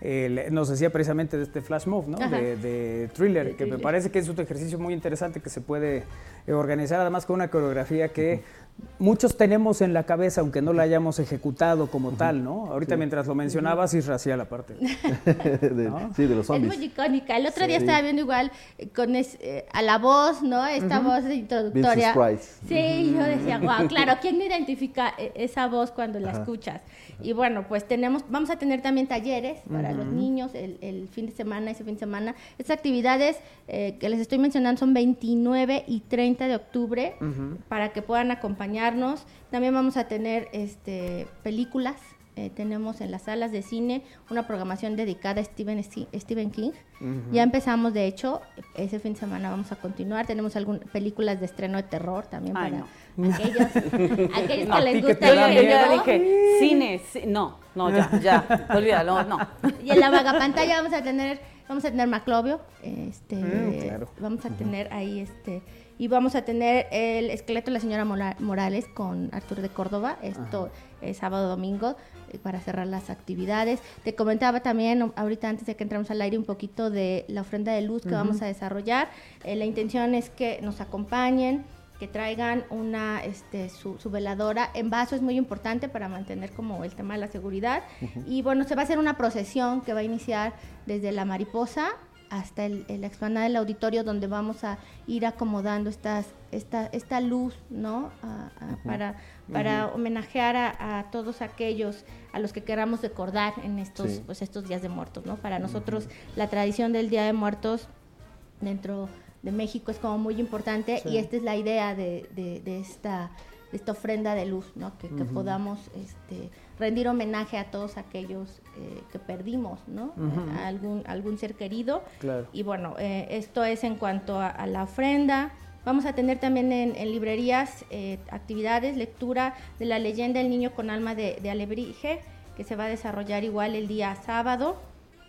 eh, le- nos decía precisamente de este flash mob, ¿no? De, de thriller, De que me parece que es un ejercicio muy interesante que se puede eh, organizar además con una coreografía que muchos tenemos en la cabeza, aunque no la hayamos ejecutado como tal, ¿no? Ahorita mientras lo mencionabas, Isracial aparte. De- ¿No? Sí, de los Es zombies. muy icónica. El otro día Sí. estaba viendo igual eh, con es- eh, a la voz, ¿no? Esta voz de introductoria. Vincent Price. Sí, yo decía, wow, claro, ¿quién no identifica eh, esa voz cuando la escuchas? Y bueno, pues tenemos, vamos a tener también talleres para los niños el, el fin de semana, ese fin de semana. Estas actividades eh, que les estoy mencionando son 29 y 30 de octubre para que puedan acompañar acompañarnos. También vamos a tener este, películas. Eh, tenemos en las salas de cine una programación dedicada a Stephen, Stephen King. Ya empezamos, de hecho, ese fin de semana vamos a continuar. Tenemos algunas películas de estreno de terror también Ay, para aquellos, aquellos que les gusta el da Yo miedo. dije, cine, ci- no, no, ya, ya, olvídalo, no. Y en la pantalla vamos a tener, vamos a tener Maclovio, este, Mm, claro. vamos a tener ahí este, y vamos a tener el esqueleto de la señora Morales con Arturo de Córdoba, esto es sábado domingo para cerrar las actividades. Te comentaba también o- ahorita antes de que entramos al aire un poquito de la ofrenda de luz que vamos a desarrollar. Eh, la intención es que nos acompañen, que traigan una este su, su veladora. En vaso es muy importante para mantener como el tema de la seguridad. Y bueno se va a hacer una procesión que va a iniciar desde la mariposa hasta el, el- la explanada del auditorio donde vamos a ir acomodando estas esta esta luz no A- a- para para homenajear a, a todos aquellos a los que queramos recordar en estos Sí. pues estos días de muertos no para nosotros la tradición del día de muertos dentro de México es como muy importante y esta es la idea de, de- de esta, de esta ofrenda de luz, ¿no? que, que podamos este, rendir homenaje a todos aquellos eh, que perdimos, ¿no? a algún, algún ser querido. Claro. Y bueno, eh, esto es en cuanto a, a la ofrenda. Vamos a tener también en, en librerías eh, actividades, lectura de la leyenda El niño con alma de, de Alebrije, que se va a desarrollar igual el día sábado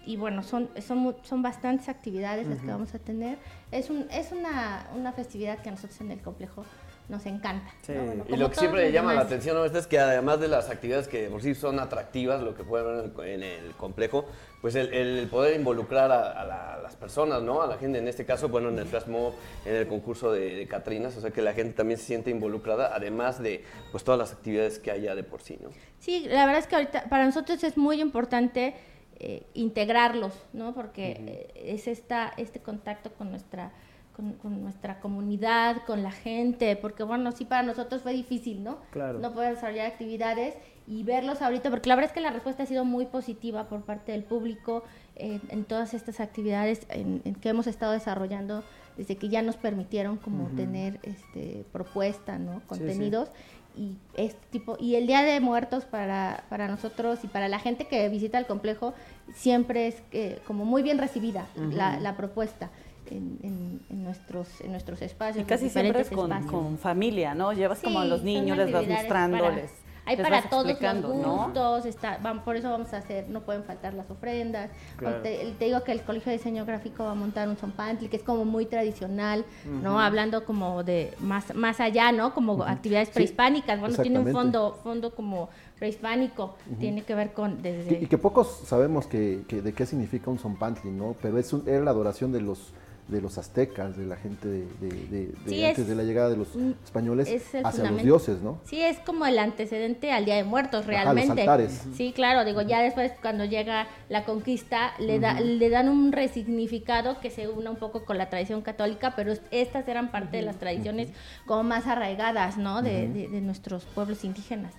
y bueno, son, son, son bastantes actividades las que vamos a tener. Es, un, es una, una festividad que a nosotros en el complejo nos encanta. Sí. ¿no? Bueno, Y lo que siempre los llama la atención. Esto es que además de las actividades que por sí son atractivas, lo que puede ver en el, complejo, pues el, el poder involucrar a, a la- a las personas, ¿no? A la gente, en este caso, bueno, en el flash mob, en el concurso de, de Catrinas, o sea que la gente también se siente involucrada, además de pues todas las actividades que haya de por sí, ¿no? Sí, la verdad es que ahorita para nosotros es muy importante eh, integrarlos, ¿no? Porque eh, es esta, este contacto con nuestra, con, con nuestra comunidad, con la gente, porque bueno, sí para nosotros fue difícil, ¿no? Claro. No poder desarrollar actividades y verlos ahorita, porque la verdad es que la respuesta ha sido muy positiva por parte del público eh, en todas estas actividades en, en que hemos estado desarrollando desde que ya nos permitieron como tener este propuesta, ¿no? Contenidos y este tipo y el día de muertos para, para nosotros y para la gente que visita el complejo siempre es eh, como muy bien recibida la, la propuesta en, en- en nuestros en nuestros espacios Y casi siempre es con, con familia, ¿no? Llevas como a los niños, les vas mostrándoles. para- hay les para todos los gustos, está, van- por eso vamos a hacer, no pueden faltar las ofrendas. Claro. Te, te digo que el Colegio de Diseño Gráfico va a montar un zompantli que es como muy tradicional, ¿no? Hablando como de más, más allá, ¿no? Como actividades prehispánicas. Bueno, tiene un fondo, fondo como prehispánico, tiene que ver con desde... Y que pocos sabemos que, que de qué significa un zompantli, ¿no? Pero es un- era la adoración de los de los aztecas, de la gente de, de- de- de Sí, antes es- de la llegada de los españoles hacia los dioses, ¿no? Sí, es como el antecedente al Día de Muertos, Ajá, realmente. los altares. Sí, claro, digo, ya después cuando llega la conquista, le, da, le dan un resignificado que se una un poco con la tradición católica, pero es- estas eran parte de las tradiciones como más arraigadas, ¿no? De, de- de nuestros pueblos indígenas.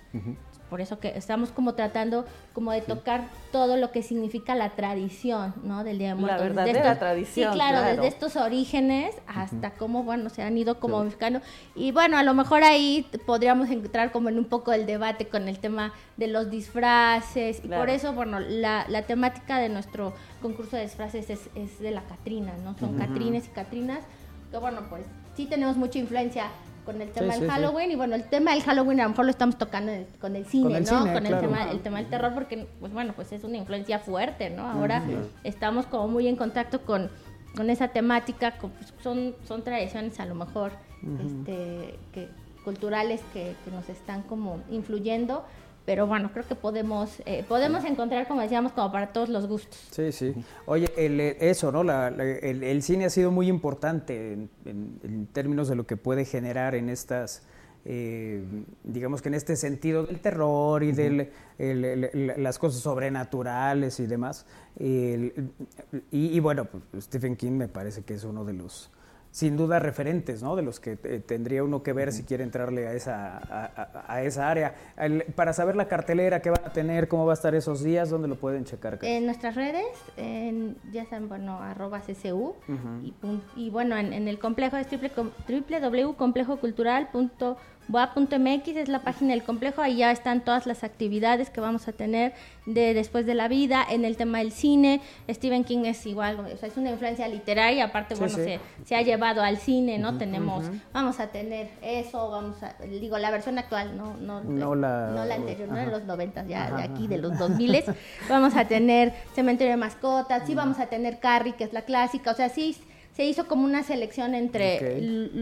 Por eso que estamos como tratando como de tocar todo lo que significa la tradición, ¿no? Del Día de La Muertos. Desde verdadera tradición, Sí, claro, claro. desde estos orígenes hasta cómo, bueno, se han ido como modificando. Y bueno, a lo mejor ahí podríamos entrar como en un poco el debate con el tema de los disfraces. Y por eso, bueno, la, la temática de nuestro concurso de disfraces es, es de la Catrina, ¿no? Son Catrines y Catrinas, que bueno, pues sí tenemos mucha influencia con el tema Sí, del sí, sí. Halloween y bueno, el tema del Halloween a lo mejor lo estamos tocando el- con el cine, Con el ¿no? cine, con el tema el tema del terror porque pues bueno, pues es una influencia fuerte, ¿no? Ahora estamos como muy en contacto con, con esa temática, con- pues, son son tradiciones a lo mejor este que culturales que, que nos están como influyendo, pero bueno, creo que podemos eh, podemos encontrar como decíamos como para todos los gustos. Sí, sí. Oye, el, eh, eso, ¿no? La- la- el, el cine ha sido muy importante en, en- en términos de lo que puede generar en estas, eh, digamos que en este sentido del terror y de las cosas sobrenaturales y demás. El- y, y bueno, pues, Stephen King me parece que es uno de los, sin duda, referentes, ¿no? De los que eh, tendría uno que ver si quiere entrarle a esa, a, a- a esa área. El- para saber la cartelera que van a tener, cómo va a estar esos días, ¿dónde lo pueden checar? En nuestras redes, en, ya saben, bueno, arroba CCU, y, pun- y bueno, en, en el complejo es triple, com- boa.mx es la página del complejo, ahí ya están todas las actividades que vamos a tener de después de la vida, en el tema del cine, Stephen King es igual, o sea, es una influencia literaria, aparte, Sí, bueno, sí. Se, se ha llevado al cine, ¿no? Tenemos, vamos a tener eso, vamos a, digo, la versión actual, no, no, No la- no la anterior, no de los 90, ya Ajá, de aquí, ajá. de los 2000 vamos a tener Cementerio de Mascotas, sí vamos a tener Carrie, que es la clásica, o sea, sí se hizo como una selección entre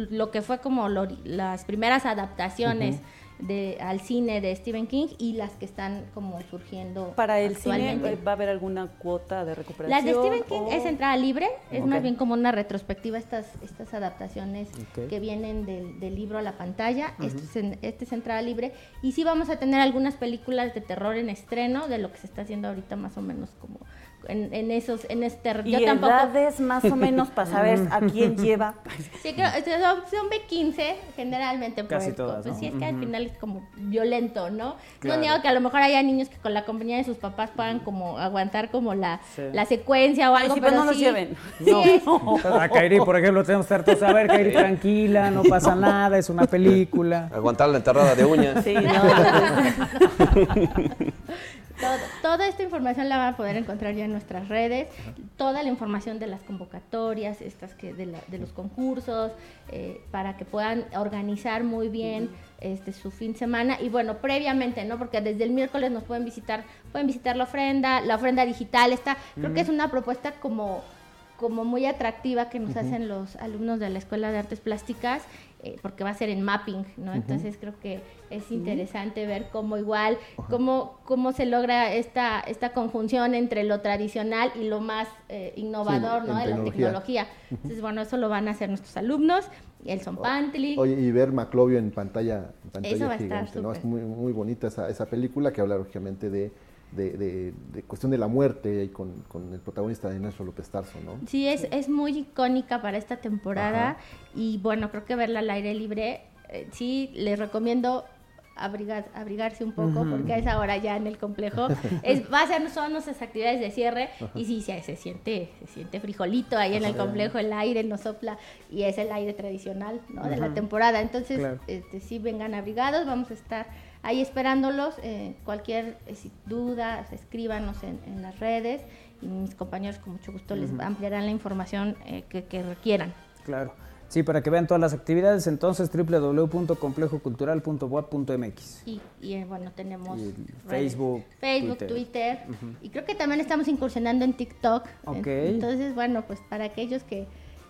lo que fue como lo- las primeras adaptaciones de, al cine de Stephen King y las que están como surgiendo Para el cine, ¿va a haber alguna cuota de recuperación? Las de Stephen King o- es entrada libre, es más bien como una retrospectiva estas, estas adaptaciones que vienen del, del libro a la pantalla. Esto es en- este es entrada libre. Y sí vamos a tener algunas películas de terror en estreno, de lo que se está haciendo ahorita más o menos como en, en esos, en este Y yo tampoco edades más o menos para saber a quién lleva. Sí, creo, son, son B15 generalmente. por Casi el- todas, Pues ¿no? sí, es que al final es como violento, ¿no? Claro. No niego que a lo mejor haya niños que con la compañía de sus papás puedan como aguantar como la, Sí. la secuencia o Ay, algo, sí, pero pero no los sí- lleven. sí es- A Kairi, por ejemplo, tenemos que estar todos a ver, Kairi, tranquila, no pasa nada, es una película. Aguantar la enterrada de uñas. Sí, no, Todo- toda esta información la van a poder encontrar ya en nuestras redes, toda la información de las convocatorias, estas que de, la- de los concursos, eh, para que puedan organizar muy bien este su fin de semana. Y bueno previamente, ¿no? Porque desde el miércoles nos pueden visitar, pueden visitar la ofrenda, la ofrenda digital está, creo que es una propuesta como como muy atractiva que nos hacen los alumnos de la Escuela de Artes Plásticas, eh, porque va a ser en mapping, ¿no? Entonces creo que es interesante ver cómo igual, cómo, cómo se logra esta, esta conjunción entre lo tradicional y lo más eh, innovador, Sí, ¿no? De la tecnología. Entonces, bueno, eso lo van a hacer nuestros alumnos, el Son Pantli. Oye, y ver Maclovio en pantalla, en pantalla Eso va a estar gigante, ¿no? Es muy, muy bonita esa, esa película que habla lógicamente de, de, de- de cuestión de la muerte y con, con el protagonista de Nacho López Tarso, ¿no? Sí, es, es muy icónica para esta temporada Ajá. y bueno, creo que verla al aire libre, eh, sí, les recomiendo abrigar, abrigarse un poco porque a esa hora ya en el complejo es, va a ser, son nuestras actividades de cierre y sí, se, se siente se siente frijolito ahí en el complejo, el aire nos sopla y es el aire tradicional ¿no? de la temporada, entonces Claro. este, sí vengan abrigados, vamos a estar ahí esperándolos, eh, cualquier eh, duda, escríbanos en, en las redes y mis compañeros con mucho gusto les ampliarán la información eh, que, que requieran. Claro. Sí, para que vean todas las actividades, entonces www.complejocultural.boab.mx. Y, y, eh, bueno, tenemos Y. Facebook, Facebook, Twitter. Twitter, y creo que también estamos incursionando en TikTok. Ok. Entonces, bueno, pues para aquellos que,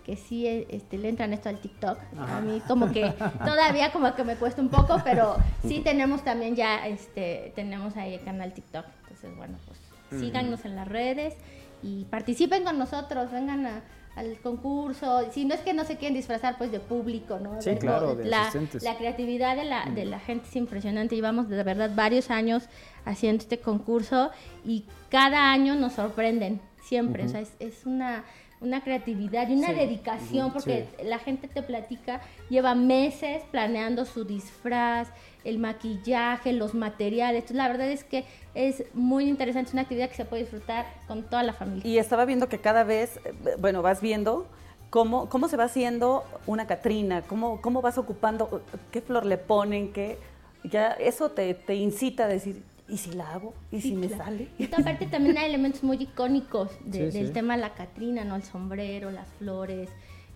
que sí eh, este, le entran esto al TikTok, a mí como que todavía como que me cuesta un poco, pero sí tenemos también ya, este, tenemos ahí el canal TikTok. Entonces, bueno, pues síganos en las redes y participen con nosotros, vengan a- al concurso. Si no es que no se quieren disfrazar pues de público, ¿no? Sí, claro, de la, asistentes. la creatividad de la, de la gente es impresionante. Llevamos de verdad varios años haciendo este concurso y cada año nos sorprenden, siempre. O sea, es, es una, una creatividad y una dedicación porque la gente te platica, lleva meses planeando su disfraz, el maquillaje, los materiales. Entonces, la verdad es que es muy interesante, es una actividad que se puede disfrutar con toda la familia. Y estaba viendo que cada vez, eh, bueno, vas viendo cómo, cómo se va haciendo una Catrina, cómo, cómo vas ocupando, qué flor le ponen, qué, ya eso te, te incita a decir, ¿y si la hago? ¿Y Sí, si me claro. sale? Y aparte también hay elementos muy icónicos de- Sí, del sí. tema de la Catrina, ¿no? El sombrero, las flores.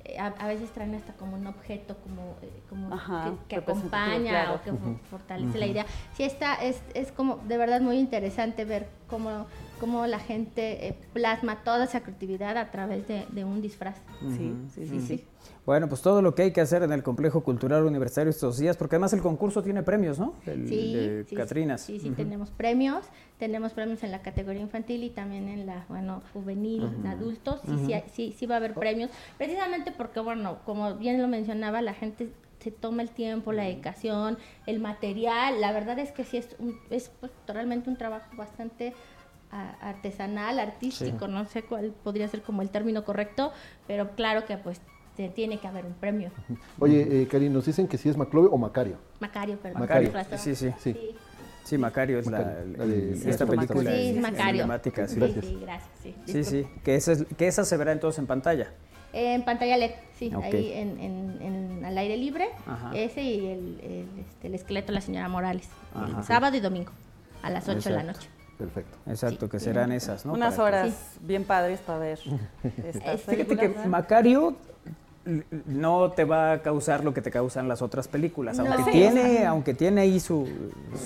eh, a, a veces traen hasta como un objeto como, eh, como Ajá, que, acompaña claro. o que for- fortalece la idea. Sí, está, es, es como de verdad muy interesante ver cómo, cómo la gente eh, plasma toda esa creatividad a través de, de un disfraz. Sí, sí, sí, sí. Bueno, pues todo lo que hay que hacer en el Complejo Cultural Universitario estos días, porque además el concurso tiene premios, ¿no? El Sí, de sí, Catrinas. Sí, sí, tenemos premios. Tenemos premios en la categoría infantil y también en la, bueno, juvenil, de adultos. Sí, sí, sí, sí va a haber premios. Precisamente porque, bueno, como bien lo mencionaba, la gente se toma el tiempo, la dedicación, el material. La verdad es que sí es, un- es pues, realmente un trabajo bastante artesanal, artístico, no sé cuál podría ser como el término correcto, pero claro que pues te- tiene que haber un premio. Oye, eh, Karin, nos dicen que si es Maclovio o Macario. Macario, perdón. Macario. Sí, sí. Sí. Sí. Sí, Macario es la, Macario, la de- esta Sí, película Sí, es Macario. emblemática. Sí, Sí, Gracias. sí, gracias. Sí, sí, sí. Que esa, es- que esa se verá entonces en pantalla. En pantalla LED, sí, Ok. ahí en, en- en- al aire libre. Ajá. Ese y el, el, este, el esqueleto de la señora Morales. el sábado y domingo, a las 8 de la noche. Perfecto. Exacto, Sí, que sí. serán esas, ¿no? Unas horas bien padres para ver estas Fíjate que. Macario no te va a causar lo que te causan las otras películas. No. Aunque Sí, tiene, aunque tiene ahí su,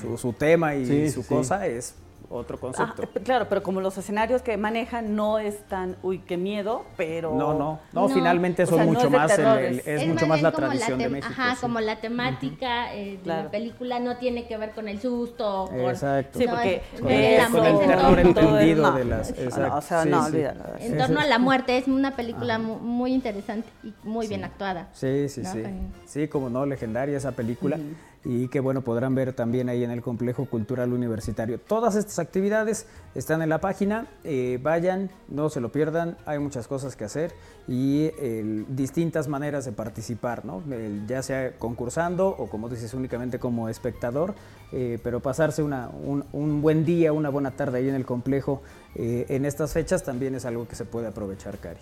su, su tema y Sí, su sí. cosa, es otro Ah, concepto. p- claro, pero como los escenarios que manejan no es tan, uy, qué miedo, pero... No, no, no, No. finalmente O son no mucho es más, el- terror, el- es- mucho más la tradición de México. Ajá, sí. como la temática eh, de Claro. la película no tiene que ver con el susto. con- Exacto. Sí, no, porque es- Con el- con el terror entendido de las- exacto, o sea, sí, no, sí. olvídalo. En torno a la muerte, es una película mu- muy interesante y muy bien actuada. Sí, sí, ¿no? sí. Sí, como no, legendaria esa película. Y que bueno, podrán ver también ahí en el Complejo Cultural Universitario. Todas estas actividades están en la página. eh, vayan, no se lo pierdan. Hay muchas cosas que hacer y el- distintas maneras de participar, ¿no? Ya sea concursando o como dices, únicamente como espectador. eh, pero pasarse una- un, un buen día, una buena tarde ahí en el complejo eh, en estas fechas también es algo que se puede aprovechar, Cari.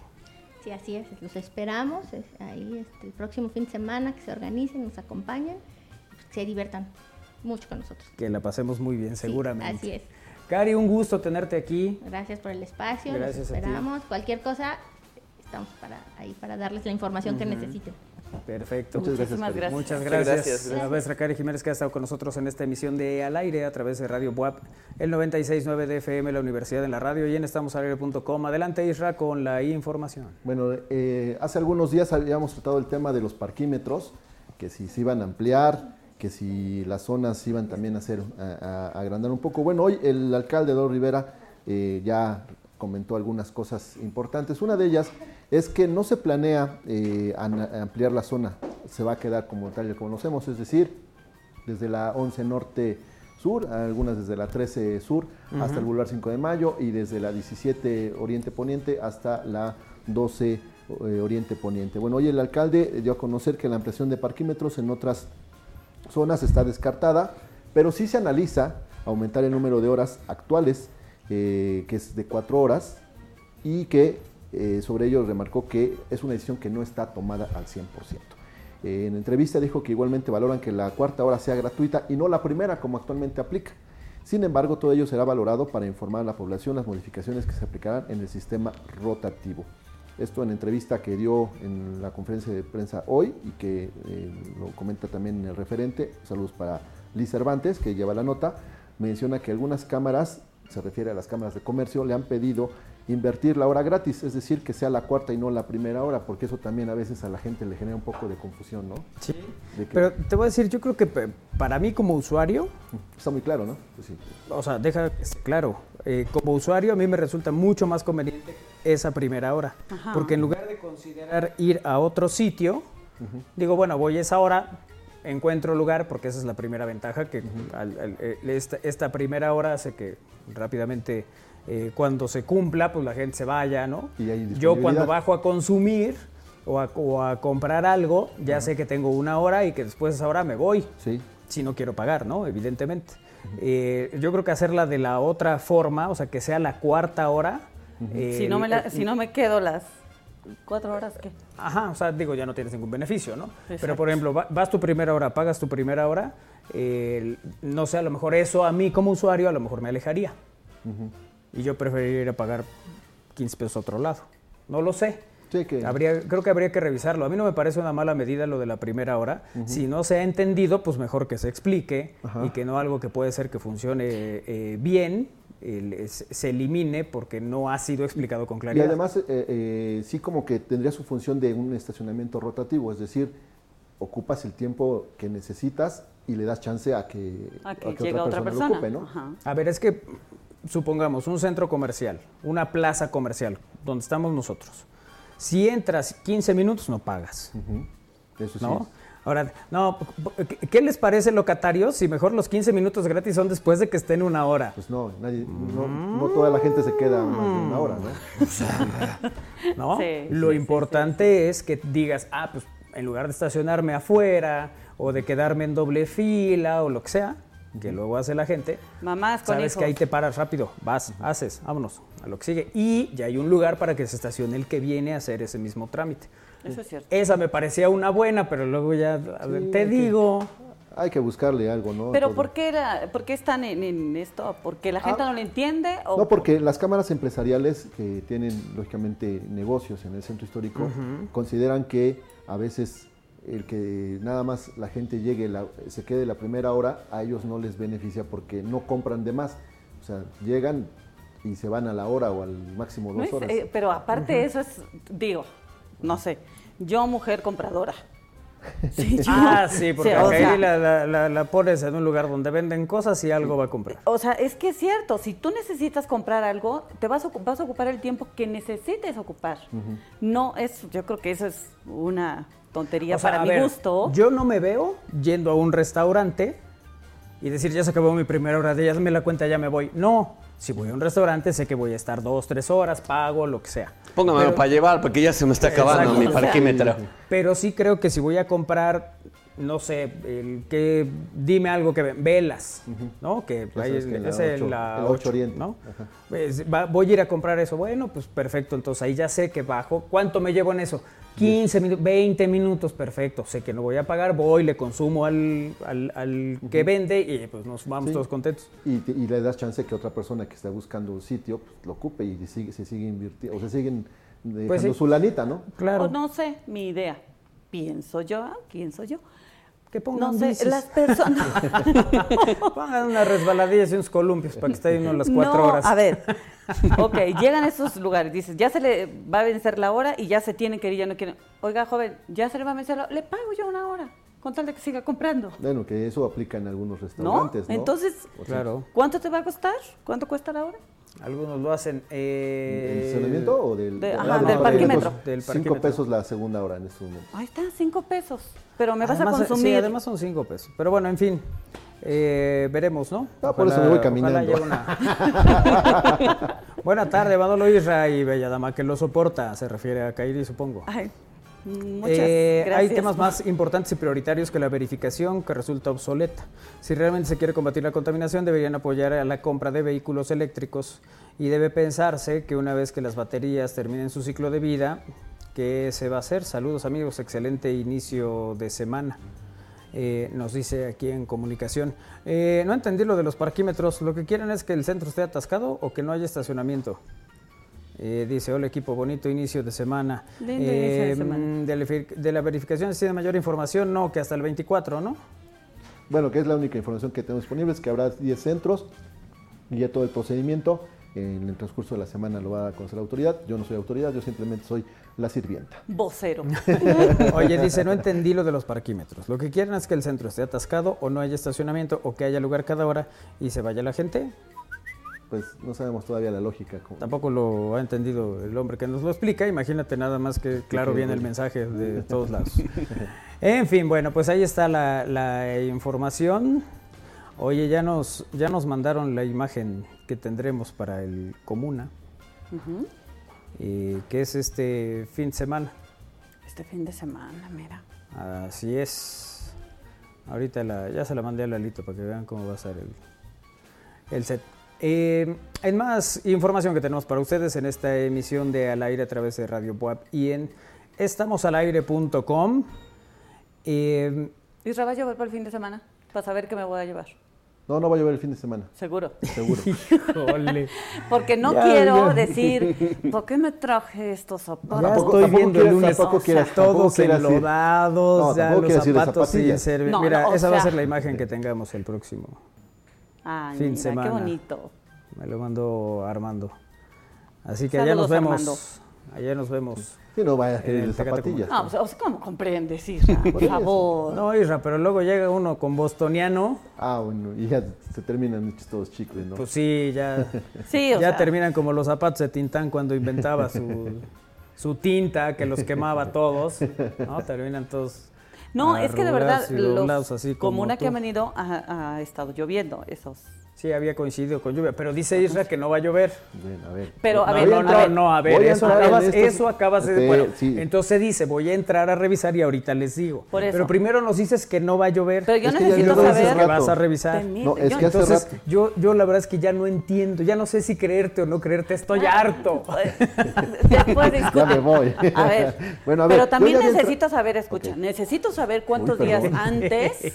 Sí, así es, los esperamos es- ahí este, el próximo fin de semana, que se organicen, nos acompañen, se diviertan mucho con nosotros. Que la pasemos muy bien, Sí, seguramente. así es. Cari, un gusto tenerte aquí. Gracias por el espacio, Gracias a los ti. esperamos. Cualquier cosa, estamos para ahí para darles la información que necesiten. Perfecto. Muchas gracias, Muchísimas gracias. Muchas Muchas gracias. gracias. La maestra Cari Jiménez que ha estado con nosotros en esta emisión de Al Aire a través de Radio WAP, el 96.9 de FM, la Universidad en la Radio y en estamosalaire.com. Adelante Isra con la información. Bueno, eh, hace algunos días habíamos tratado el tema de los parquímetros, que si se iban a ampliar, que si las zonas iban también a hacer, a, agrandar un poco. Bueno, hoy el alcalde Eduardo Rivera eh, ya comentó algunas cosas importantes. Una de ellas es que no se planea eh, ampliar la zona, se va a quedar como tal y como conocemos, es decir, desde la 11 Norte Sur, algunas desde la 13 Sur hasta el Boulevard 5 de Mayo y desde la 17 Oriente Poniente hasta la 12 eh, Oriente Poniente. Bueno, hoy el alcalde dio a conocer que la ampliación de parquímetros en otras zonas está descartada, pero sí se analiza aumentar el número de horas actuales, eh, que es de cuatro horas, y que eh, sobre ello remarcó que es una decisión que no está tomada al 100%. Eh, en entrevista dijo que igualmente valoran que la cuarta hora sea gratuita y no la primera como actualmente aplica. Sin embargo, todo ello será valorado para informar a la población las modificaciones que se aplicarán en el sistema rotativo. Esto en entrevista que dio en la conferencia de prensa hoy y que eh, lo comenta también el referente. Saludos para Liz Cervantes, que lleva la nota. Menciona que algunas cámaras, se refiere a las cámaras de comercio, le han pedido invertir la hora gratis, es decir, que sea la cuarta y no la primera hora, porque eso también a veces a la gente le genera un poco de confusión, ¿no? Sí. Que- Pero te voy a decir, yo creo que para mí como usuario, Está muy claro, ¿no? Pues sí. o sea, deja que esté claro, eh, como usuario a mí me resulta mucho más conveniente esa primera hora, Ajá. porque en lugar de considerar ir a otro sitio, digo, bueno, voy a esa hora, encuentro lugar, porque esa es la primera ventaja, que al- al- eh, esta, esta primera hora hace que rápidamente eh, cuando se cumpla, pues la gente se vaya, ¿no? Y hay Yo cuando bajo a consumir o a, o a comprar algo, ya sé que tengo una hora y que después de esa hora me voy Sí. si no quiero pagar, ¿no? Evidentemente. Eh, yo creo que hacerla de la otra forma, o sea, que sea la cuarta hora. eh, si, no me la- el- si no me quedo las cuatro horas, ¿qué? Ajá, o sea, digo, ya no tienes ningún beneficio, ¿no? Pero, por ejemplo, va- vas tu primera hora, pagas tu primera hora, eh, no sé, a lo mejor eso a mí como usuario a lo mejor me alejaría. Y yo preferiría ir a pagar 15 pesos a otro lado. No lo sé. Sí, que- Habría, creo que habría que revisarlo. A mí no me parece una mala medida lo de la primera hora. Si no se ha entendido, pues mejor que se explique Ajá. y que no algo que puede ser que funcione eh, bien se elimine porque no ha sido explicado con Y claridad. además, eh, eh, sí como que tendría su función de un estacionamiento rotativo, es decir, ocupas el tiempo que necesitas y le das chance a que, A que a que llega otra lo persona. ocupe, ¿no? Ajá. A ver, es que supongamos un centro comercial, una plaza comercial, donde estamos nosotros. Si entras 15 minutos, no pagas. Eso sí. ¿no? Ahora, no, ¿qué- ¿qué les parece locatarios si mejor los 15 minutos gratis son después de que estén una hora? Pues no, nadie, no, no toda la gente se queda más de una hora, ¿no? ¿no? Sí, Lo sí, sí, importante es que digas, ah, pues en lugar de estacionarme afuera o de quedarme en doble fila o lo que sea, que luego hace la gente, Mamás con sabes hijos. que ahí te paras rápido, vas, haces, vámonos, a lo que sigue. Y ya hay un lugar para que se estacione el que viene a hacer ese mismo trámite. Eso es cierto. Esa me parecía una buena, pero luego ya, a ver, Sí, te hay que- digo, Hay que buscarle algo, ¿no? Pero Todo. ¿por qué, era, ¿por qué están en, en esto? ¿Porque la gente Ah. no lo entiende? O No, porque las cámaras empresariales que tienen lógicamente negocios en el centro histórico consideran que a veces el que nada más la gente llegue, la- se quede la primera hora, a ellos no les beneficia porque no compran de más. O sea, llegan y se van a la hora o al máximo No dos es- horas. eh, pero aparte eso es, digo, no sé, yo mujer compradora. Sí, yo- Ah, sí, porque sea, ahí la, la- la- la pones en un lugar donde venden cosas y algo va a comprar. O sea, es que es cierto, si tú necesitas comprar algo, te vas vas a ocupar el tiempo que necesites ocupar. No es, yo creo que eso es una tontería O sea, para a mi ver, gusto. Yo no me veo yendo a un restaurante y decir, ya se acabó mi primera hora, de ya me la cuenta, ya me voy. No, si voy a un restaurante sé que voy a estar dos, tres horas, pago, lo que sea. Póngame Pero- para llevar porque ya se me está acabando Exacto. mi O sea, parquímetro. Pero sí creo que si voy a comprar, no sé, el que dime algo que ven, velas, ¿no? Que sabes que la es en ocho- la el ocho ocho, Oriente. ¿no? Pues, va- voy a ir a comprar eso. Bueno, pues perfecto. Entonces ahí ya sé que bajo. ¿Cuánto me llevo en eso? 15 minutos, 20 minutos, perfecto. Sé que no voy a pagar, voy, le consumo al, al- al que vende y pues nos vamos Sí. todos contentos. Y, te- y le das chance que otra persona que está buscando un sitio pues, lo ocupe y sigue, se sigue invirtiendo, o se siguen dejando Pues sí. su lanita, ¿no? Claro. O no sé, mi idea. Pienso yo, ah, pienso yo. Que pongan No sé, bicis. las personas. Pongan unas resbaladillas y unos columpios para que esté ahí uno las cuatro no, horas. A ver, ok, llegan a esos lugares, dices, ya se le va a vencer la hora y ya se tienen que ir, ya no quieren. Oiga, joven, ya se le va a vencer la hora, le pago yo una hora, con tal de que siga comprando. Bueno, que eso aplica en algunos ¿No? restaurantes, ¿no? Entonces, Claro. ¿cuánto te va a costar? ¿Cuánto cuesta la hora? Algunos lo hacen. Eh, ¿El estacionamiento o del, de- del- ajá, no, del no, parquímetro. Del Cinco parquímetro. pesos la segunda hora en este momento. Ahí está, cinco pesos. Pero me vas Además, a Sí, consumir. además son cinco pesos. Pero bueno, en fin. eh, veremos, ¿no? Ah, por eso me voy ojalá caminando. una- Buena tarde, Manolo Isra y Bella Dama que lo soporta. Se refiere a Kairi, supongo. Ay, muchas Eh, gracias. hay temas más importantes y prioritarios que la verificación que resulta obsoleta. Si realmente se quiere combatir la contaminación, deberían apoyar a la compra de vehículos eléctricos y debe pensarse que una vez que las baterías terminen su ciclo de vida, ¿qué se va a hacer? Saludos amigos, excelente inicio de semana. Eh, nos dice aquí en comunicación. Eh, no entendí lo de los parquímetros. Lo que quieren es que el centro esté atascado o que no haya estacionamiento. Eh, dice, hola equipo, bonito inicio de semana. Lindo inicio de Eh, semana. mm, De la, ver- de la verificación, si tiene mayor información, no, que hasta el 24, ¿no? Bueno, que es la única información que tenemos disponible, es que habrá 10 centros y ya todo el procedimiento en el transcurso de la semana lo va a conocer la autoridad. Yo no soy autoridad, yo simplemente soy la sirvienta. Vocero. Oye, dice, no entendí lo de los parquímetros. Lo que quieren es que el centro esté atascado o no haya estacionamiento o que haya lugar cada hora y se vaya la gente. Pues no sabemos todavía la lógica. como- Tampoco lo ha entendido el hombre que nos lo explica. Imagínate nada más que claro viene el mensaje de todos lados. En fin, bueno, pues ahí está la, la información. Oye, ya nos, ya nos mandaron la imagen que tendremos para el Comuna, eh, que es este fin de semana. Este fin de semana, mira. Así es. Ahorita la, ya se la mandé a Lalito para que vean cómo va a ser el, el set. Eh, en más información que tenemos para ustedes en esta emisión de Al Aire a través de Radio Puap y en estamosalaire.com. Eh, Isra, ¿vas a llevar para el fin de semana? Para saber qué me voy a llevar. No, no va a llover el fin de semana, Seguro. seguro. híjole. Porque no Ya, quiero ya. decir, ¿por qué me traje estos zapatos? Ya Tampoco- estoy tampoco viendo el lunes tampoco quieras- tampoco todos enlodados, No, ya los zapatos sin servir. No, Mira, no, o esa va a ser la imagen que tengamos el próximo Ay, fin mira, semana. qué bonito. Me lo mandó Armando. Así que allá nos vemos. Armando. Allá nos vemos. Sí, no vaya a Tecate zapatillas. No, pues, o sea, ¿cómo comprendes, Isra? Por favor. No, Isra, pero luego llega uno con bostoniano. Ah, bueno, y ya se terminan hechos todos chicles, ¿no? Pues sí, ya, Sí, o ya sea, terminan como los zapatos de Tintán cuando inventaba su, su tinta que los quemaba a todos. ¿no? Terminan todos. No, es que de verdad, los, así como como una que ha venido, ha, ha estado lloviendo esos Sí, había coincidido con lluvia, pero dice Isra que no va a llover. Bueno, a ver. Pero, a no, ver, no, a no, ver. no, a ver, eso, acabas, estos- eso acabas de... Este, bueno, sí. entonces dice, voy a entrar a revisar y ahorita les digo. Por eso. Pero primero nos dices que no va a llover. Pero yo Es que ya necesito saber. que vas a revisar. No, es yo- que hace Entonces, rato. yo, yo la verdad es que ya no entiendo, ya no sé si creerte o no creerte, estoy harto. Ya puedes discutir. Ya me voy. A ver. Bueno, a ver, Pero también ya necesito entra- saber, escucha, necesito saber cuántos Uy, días antes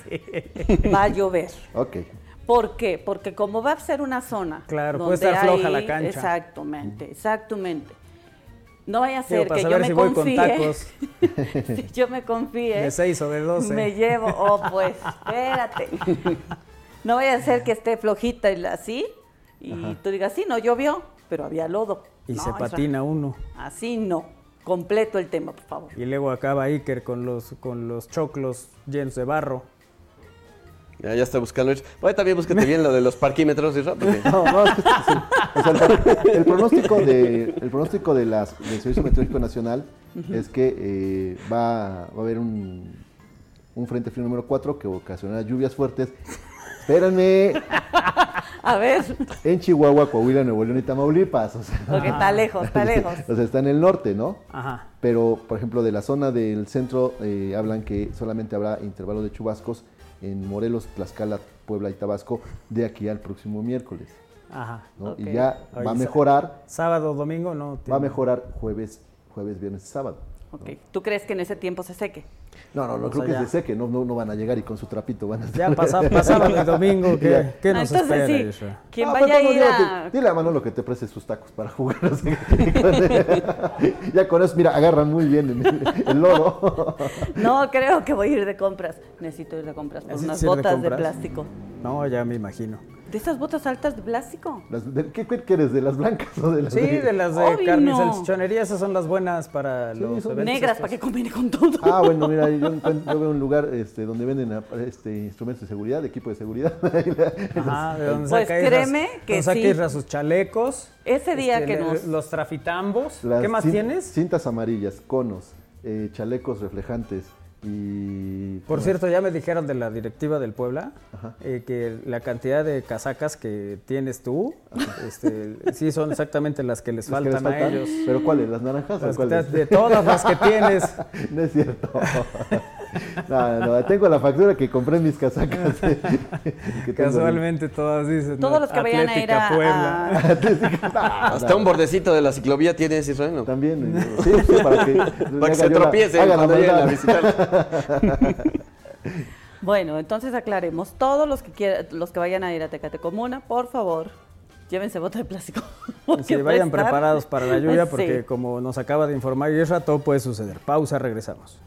va a llover. Ok. ¿Por qué? Porque como va a ser una zona. Claro, donde puede estar floja hay- la cancha. Exactamente, exactamente. No vaya a ser que yo me si voy con confíe. tacos si yo me confíe. de 6 o de 12. Me llevo, oh pues, espérate. No vaya a ser que esté flojita y así y tú digas, sí, no llovió, pero había lodo. Y No, se patina uno. Así no. Completo el tema, por favor. Y luego acaba Iker con los, con los choclos llenos de barro. Ya, ya está buscando. Oye, también búscate bien lo de los parquímetros, Isra, porque- No, no, es que sí. O sea, el, el pronóstico de el pronóstico de las del Servicio Meteorológico Nacional es que eh, va, va a haber un, un frente frío número 4 que ocasionará lluvias fuertes. Espérenme, A ver, en Chihuahua, Coahuila, Nuevo León y Tamaulipas. O sea, porque está lejos, está lejos. o sea, está en el norte, ¿no? Ajá. Pero, por ejemplo, de la zona del centro eh, hablan que solamente habrá intervalo de chubascos en Morelos, Tlaxcala, Puebla y Tabasco de aquí al próximo miércoles. Ajá. ¿no? Y ya Oye, va a mejorar, Sábado, domingo, no. va a mejorar jueves, jueves, viernes y sábado. Ok. ¿Tú crees que en ese tiempo se seque? No, no, no O creo sea, que ya. se seque, no, no, no van a llegar y con su trapito van a Ya pasa, pasaba el domingo, ¿qué, Ya. qué Ah, nos entonces espera, sí, quien No, vaya a ir a... dile, dile a Manolo que te preste sus tacos para jugar. así. ya con eso, mira, agarran muy bien el, el lodo. No, creo que voy a ir de compras. Necesito ir de compras por ¿Necesitas unas de botas de, plástico. No, ya me imagino. ¿De esas botas altas de plástico? Las- de- ¿Qué quieres? ¿De las blancas o de las Sí, de las de Obvio carne y no. salchichonería, esas son las buenas para Sí, los son eventos Negras, estos. para que combine con todo. Ah, bueno, mira, yo, encuentro- yo veo un lugar este, donde venden este, instrumentos de seguridad, equipo de seguridad. Ajá, de donde Pues créeme que donde saca sí. Isra sus chalecos. Ese día este, que nos... Los trafitambos. Las ¿Qué más tienes? Cintas amarillas, conos, eh, chalecos reflejantes y... Por ¿qué cierto, ya me dijeron de la directiva del Puebla eh, que la cantidad de casacas que tienes tú, este, sí son exactamente las que les faltan a ellos. ¿Pero cuáles? ¿Las naranjas o Las cuáles? que- de todas las que tienes. No es cierto. No, no, tengo la factura que compré en mis casacas. que Casualmente todas dicen. Todos los que vayan a ir a- Puebla. a- Hasta un bordecito de la ciclovía tienes, Israel. También, sí, sí, para que, Para que se tropiece la cuando lleguen a visitar. Bueno, entonces aclaremos. Todos los que quieran, los que vayan a ir a Tecate Comuna, por favor, llévense bota de plástico. Sí, vayan estar- preparados para la lluvia porque Sí. como nos acaba de informar Isra, todo puede suceder. Pausa, regresamos.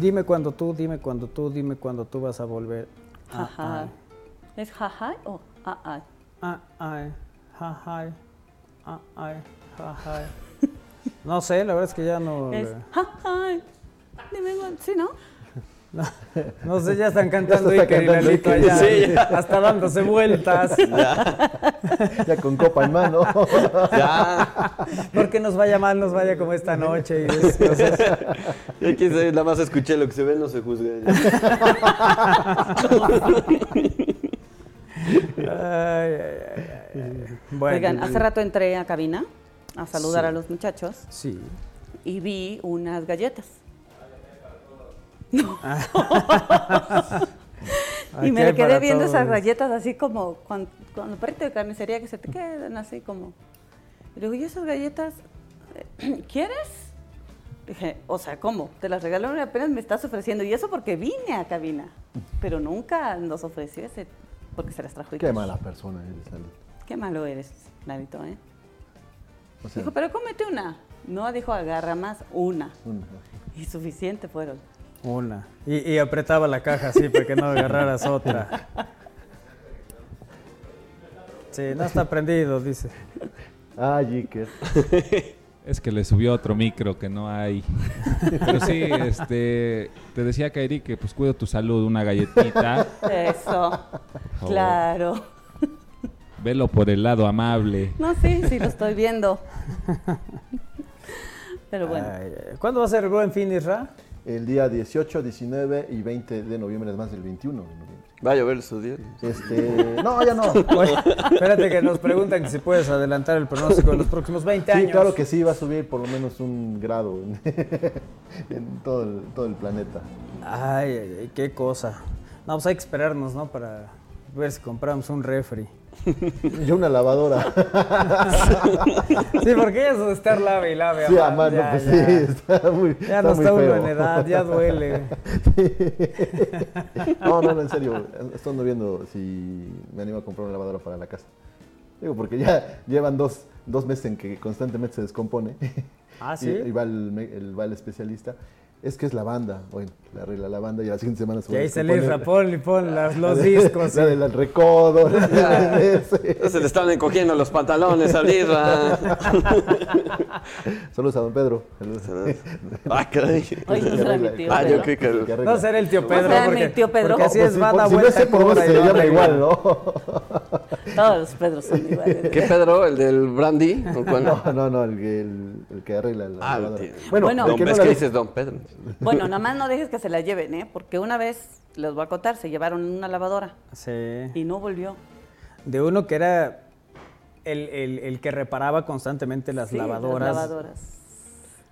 Dime cuando tú, dime cuando tú, dime cuando tú vas a volver. Ah. ¿Es jaja o ah, ah? ah, ay, ja, ay, ah. No sé, la verdad es que ya no. Es le- jaja. Dime cuándo- ¿Sí, no? No sé, ya están cantando está Iker y Lalito allá, Sí, ya. hasta dándose vueltas. Ya con copa en mano. Ya. Porque nos vaya mal, nos vaya como esta noche y esas cosas. Ya sabe, nada más escuché lo que se ve, no se juzga. Ay, ay, ay, ay, ay. Bueno, Oigan, hace rato entré a cabina a saludar Sí. a los muchachos Sí. y vi unas galletas. Aquí y me quedé viendo todos. esas galletas así como cuando, cuando perrito de carnicería que se te quedan así como. Y digo, ¿y esas galletas eh, quieres? Dije, o sea, ¿cómo? Te las regalaron y apenas me estás ofreciendo. Y eso porque vine a cabina. Pero nunca nos ofreció ese, porque se las trajo. Qué mala persona eres, Ale. Qué malo eres, Narito, ¿eh? O sea, Dijo, pero cómete una. No, dijo, agarra más, una. una- Y suficiente fueron. Una. Y, y apretaba la caja así para que no agarraras otra. Sí, no está prendido, dice. Ah, Jiker. Es que le subió otro micro que no hay. Pero sí, este, te decía Kairi que pues cuido tu salud, una galletita. Eso. claro. Velo por el lado amable. No, sí, sí, lo estoy viendo. Pero bueno. Ay. ¿Cuándo va a ser el buen fin, Isra? El día 18, 19 y 20 de noviembre, además del 21 de noviembre. Va a llover esos días. Este, no, ya no. Oye, espérate que nos preguntan que si puedes adelantar el pronóstico de los próximos 20 Sí, años. claro que sí, va a subir por lo menos un grado en, en todo, el, todo el planeta. Ay, ay, ay, qué cosa. No, pues hay que esperarnos, ¿no? Para ver si compramos un refri. Yo una lavadora. Sí, porque ya de estar lave y lave. Sí, a mano, mano, ya, pues ya. sí, está muy Ya no muy está uno en edad, ya duele. No, no, no, en serio. Estoy viendo si me animo a comprar una lavadora para la casa. Digo, porque ya llevan dos, dos meses en que constantemente se descompone. Ah, Y, ¿sí? y va, el, el- va el especialista. Es que es la banda. Bueno, le arregla la banda y a la siguiente semana se Y ahí se le rapón y pon las- los discos. La del recodo. la de. Ya se le están encogiendo los pantalones al Isra. Saludos a don Pedro. Ah, caray. Oye, no será mi tío. Ah, Pedro. yo creo que... El. No será el tío Pedro. será mi tío Pedro? porque así es, va, por- da si no vuelta, por dónde cobra y se llama igual, ¿no? Todos los Pedros son iguales. ¿Qué Pedro? ¿El del brandy? No, no, no, el, que- el, el que arregla la Ah, el tío. Bueno, Bueno. el que no es la que de- dices Don Pedro. Bueno, nada más no dejes que se la lleven, ¿eh? Porque una vez, les voy a contar, se llevaron una lavadora Sí. y no volvió. De uno que era el, el- el que reparaba constantemente las Sí, lavadoras. Las lavadoras.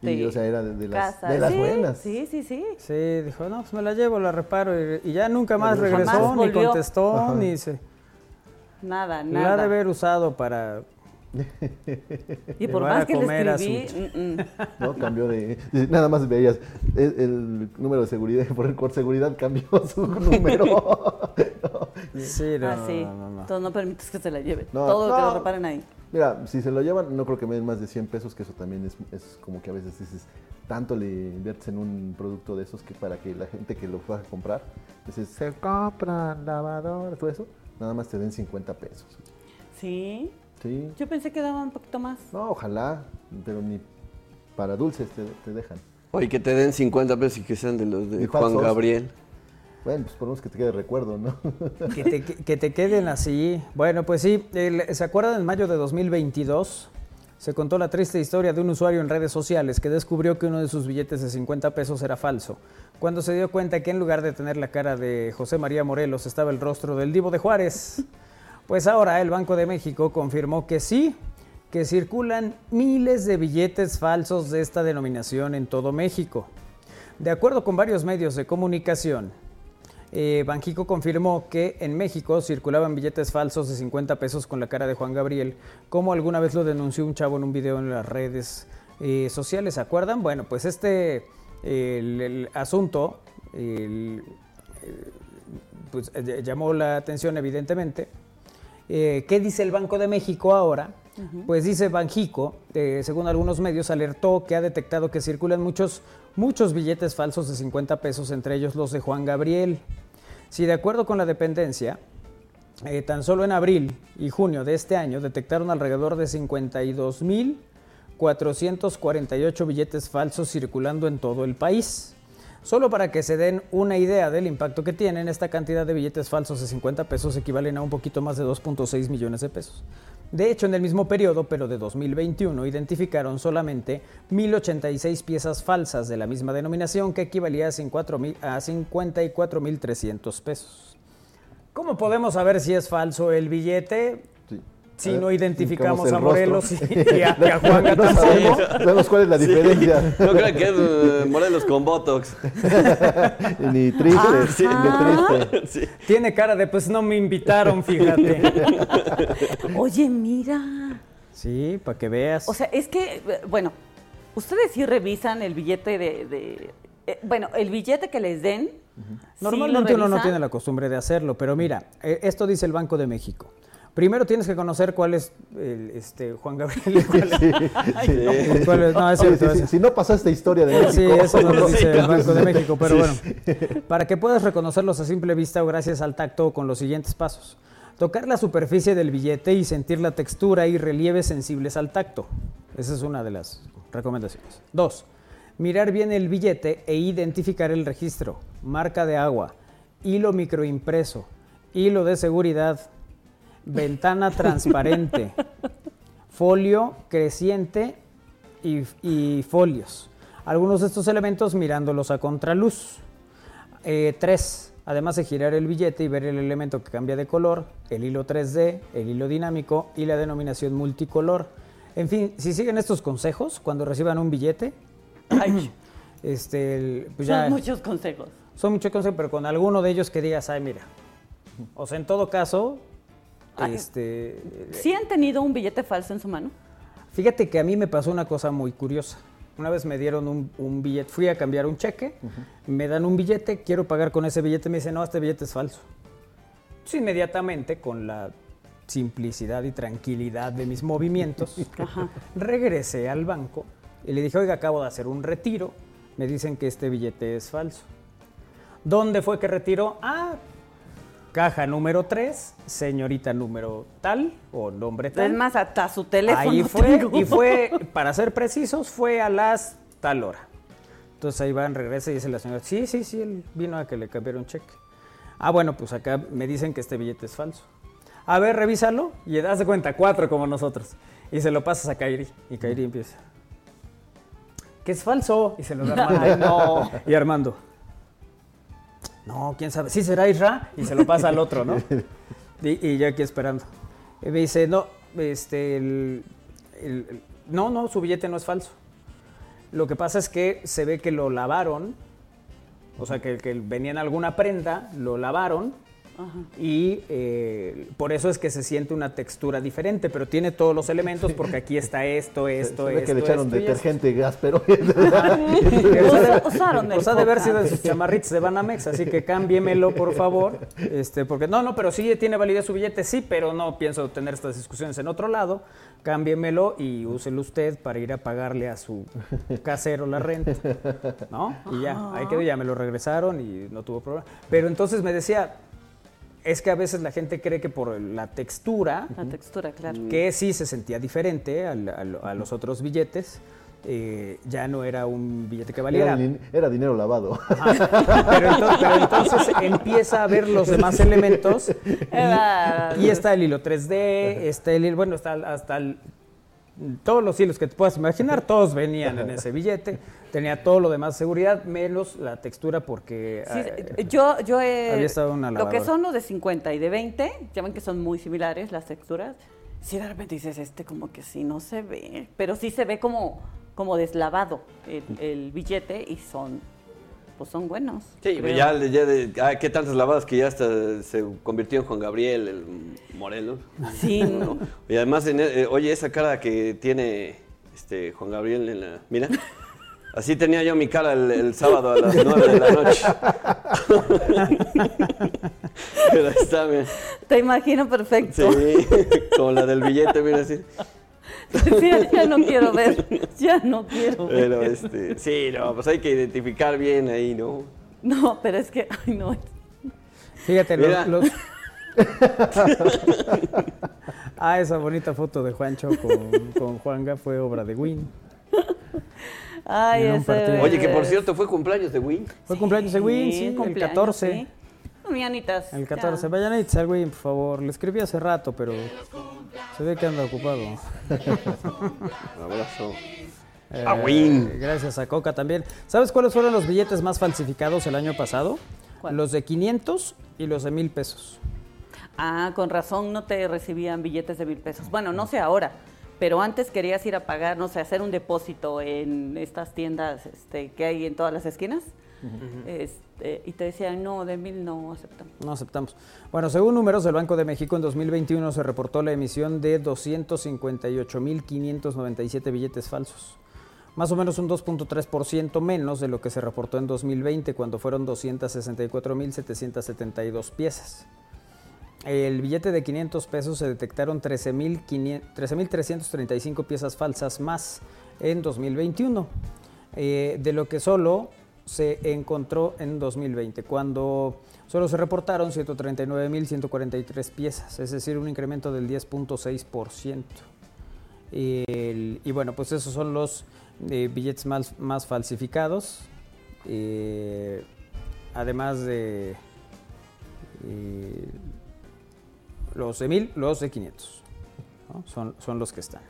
Y, de o sea, era de, de las, casa. de las Sí, buenas. Sí, sí, sí. Sí, dijo, no, pues me la llevo, la reparo. Y, y ya nunca más regresó, ni volvió. contestó, ni se. Nada, La ha nada. de haber usado para. Y por más que le escribí, mm, mm. ¿no? Cambió de. Nada más veías el, el número de seguridad, por, por seguridad cambió su número. Sí, no, ah, sí. no, no, no. Entonces no permites que se la lleven. No, Todo lo que no. lo reparen ahí. Mira, si se lo llevan, no creo que me den más de 100 pesos, que eso también es, es como que a veces dices, tanto le inviertes en un producto de esos que para que la gente que lo pueda comprar, dices, se compran lavadoras, todo eso, nada más te den 50 pesos. Sí. Sí. Yo pensé que daba un poquito más. No, ojalá, pero ni para dulces te, te dejan. Oye, que te den 50 pesos y que sean de los de Juan falsos. Gabriel. Bueno, pues por lo menos que te quede recuerdo, ¿no? Que te, que- que te queden así. Bueno, pues sí, el- ¿se acuerdan en mayo de 2022? Se contó la triste historia de un usuario en redes sociales que descubrió que uno de sus billetes de 50 pesos era falso, cuando se dio cuenta que en lugar de tener la cara de José María Morelos estaba el rostro del Divo de Juárez. Pues ahora el Banco de México confirmó que sí, que circulan miles de billetes falsos de esta denominación en todo México. De acuerdo con varios medios de comunicación, eh, Banjico confirmó que en México circulaban billetes falsos de 50 pesos con la cara de Juan Gabriel, como alguna vez lo denunció un chavo en un video en las redes eh, sociales, ¿se acuerdan? Bueno, pues este asunto el- pues, eh, llamó la atención evidentemente. Eh, ¿Qué dice el Banco de México ahora? Pues dice Banjico, eh, según algunos medios, alertó que ha detectado que circulan muchos, muchos billetes falsos de 50 pesos, entre ellos los de Juan Gabriel. Si de acuerdo con la dependencia, eh, tan solo en abril y junio de este año detectaron alrededor de 52.448 billetes falsos circulando en todo el país. Solo para que se den una idea del impacto que tienen, esta cantidad de billetes falsos de 50 pesos equivalen a un poquito más de 2.6 millones de pesos. De hecho, en el mismo periodo, pero de 2021, identificaron solamente 1.086 piezas falsas de la misma denominación que equivalía a 54.300 pesos. ¿Cómo podemos saber si es falso el billete? Sí. Si A no identificamos a Morelos y, rostro. y a, y a Juan No Gabriel. sabemos, sabemos cuál es la diferencia. No creo que es eh, Morelos con Botox. Ni triste, Sí. ni triste. Sí. Tiene cara de pues no me invitaron, fíjate. Oye, mira. Sí, para que veas. O sea, es que, eh, bueno, ustedes sí revisan el billete de... de- eh, bueno, el billete que les den. ¿sí lo Normalmente uno no tiene la costumbre de hacerlo, pero mira, eh, esto dice el Banco de México. Primero tienes que conocer cuál es el, este, Juan Gabriel. cuál es- Sí. cuál es- no, es Oye, cierto, si, es- si- si no pasaste historia de México. Sí, eso no lo dice el. Banco de México, pero bueno, para que puedas reconocerlos a simple vista o gracias al tacto con los siguientes pasos. Tocar la superficie del billete y sentir la textura y relieves sensibles al tacto. Esa es una de las recomendaciones. Dos, mirar bien el billete e identificar el registro, marca de agua, hilo microimpreso, hilo de seguridad, ventana transparente, folio creciente y, y folios. Algunos de estos elementos mirándolos a contraluz. Eh, tres, además de girar el billete y ver el elemento que cambia de color, el hilo 3D, el hilo dinámico y la denominación multicolor. En fin, si siguen estos consejos cuando reciban un billete, ay, este, el- pues ya, Son muchos consejos. son muchos consejos, pero con alguno de ellos que digas, ay, mira. O sea, en todo caso, Ay. este, ¿Sí han tenido un billete falso en su mano? Fíjate que a mí me pasó una cosa muy curiosa. Una vez me dieron un, un billete, fui a cambiar un cheque, me dan un billete, quiero pagar con ese billete, me dicen, no, este billete es falso. Entonces, inmediatamente, con la simplicidad y tranquilidad de mis movimientos, regresé al banco y le dije, oiga, acabo de hacer un retiro, me dicen que este billete es falso. ¿Dónde fue que retiró? Ah, caja número 3, señorita número tal o nombre tal. Es más, hasta su teléfono. Ahí fue, tengo. y fue, para ser precisos, fue a las tal hora. Entonces ahí van, regresa y dice la señora, sí, sí, sí, él vino a que le cambiara un cheque. Ah, bueno, pues acá me dicen que este billete es falso. A ver, revísalo y das de cuenta, cuatro como nosotros. Y se lo pasas a Kairi. Y Kairi empieza. Que es falso. Y se lo da Armando. Ay, no. Y Armando. No, quién sabe. Sí será Isra. Y se lo pasa al otro, ¿no? Y, y yo aquí esperando. Y me dice, no, este, el- el- el- no, no, su billete no es falso. Lo que pasa es que se ve que lo lavaron, o sea, que, que venía en alguna prenda, lo lavaron y eh, por eso es que se siente una textura diferente, pero tiene todos los elementos porque aquí está esto, Se esto, esto, que le echaron esto detergente gas, pero. Usa- Usaron el Pues ha de haber sido de sus chamarritos de Banamex, así que cámbiemelo, por favor. Este, porque no, no, pero sí tiene validez su billete, sí, pero no pienso tener estas discusiones en otro lado. Cámbiemelo y úselo usted para ir a pagarle a su casero la renta. ¿No? Y ya, ahí quedó, ya me lo regresaron y no tuvo problema. Pero entonces me decía, es que a veces la gente cree que por la textura, La textura, claro. que sí se sentía diferente al- al- a, los otros billetes, eh, ya no era un billete que Era, valiera. era dinero lavado. Pero, ento- pero entonces empieza a ver los demás elementos y, y está el hilo 3D, está el hilo, bueno, está hasta el- todos los hilos que te puedas imaginar, todos venían en ese billete, tenía todo lo demás seguridad, menos la textura porque... Sí, eh, yo, yo he- había estado en una Lo que lavadora. son los de 50 y de 20, ya ven que son muy similares las texturas. Si de repente dices, este como que sí no se ve, pero sí se ve como, como deslavado el, el billete y son, pues son buenos. Sí, ya, ya de, ah, qué tantas lavadas que ya hasta se convirtió en Juan Gabriel, el Morelos. Sí, ¿no? Y además, en el- eh, oye, esa cara que tiene este Juan Gabriel en la... Mira, así tenía yo mi cara el, el sábado a las 9 de la noche. Pero está, mira. te imagino perfecto. Sí, como la del billete, mira así. Decía, ya no quiero ver, ya no quiero ver. Pero este, sí, no, pues hay que identificar bien ahí, ¿no? No, pero es que, ay, no. Fíjate, los, Mira. los- ah, esa bonita foto de Juancho con, con Juanga fue obra de Win. Ay, ese. Oye, que por cierto fue cumpleaños de Win. Fue cumpleaños de Win, sí, el cumpleaños, 14. sí. Mañanitas. El ya. 14. Vayan a por favor. Le escribí hace rato, pero se ve que anda ocupado. Un abrazo. Eh, A Win. Gracias a Coca también. ¿Sabes cuáles fueron los billetes más falsificados el año pasado? ¿Cuál? Los de 500 y los de 1000 pesos. Ah, con razón no te recibían billetes de mil pesos. Bueno, no sé ahora, pero antes querías ir a pagar, no sé, hacer un depósito en estas tiendas este, que hay en todas las esquinas. Este, y te decían, no, de mil no aceptamos. No aceptamos. Bueno, según números del Banco de México, en 2021 se reportó la emisión de 258.597 billetes falsos. Más o menos un 2.3% menos de lo que se reportó en 2020, cuando fueron 264.772 piezas. El billete de 500 pesos se detectaron 13.500 13.335 piezas falsas más en 2021, eh, de lo que solo se encontró en 2020, cuando solo se reportaron 139.143 piezas, es decir, un incremento del 10.6%. El- y bueno, pues esos son los eh, billetes más, más falsificados, eh, además de los de 1000, los de 500. ¿no? Son, son los que están.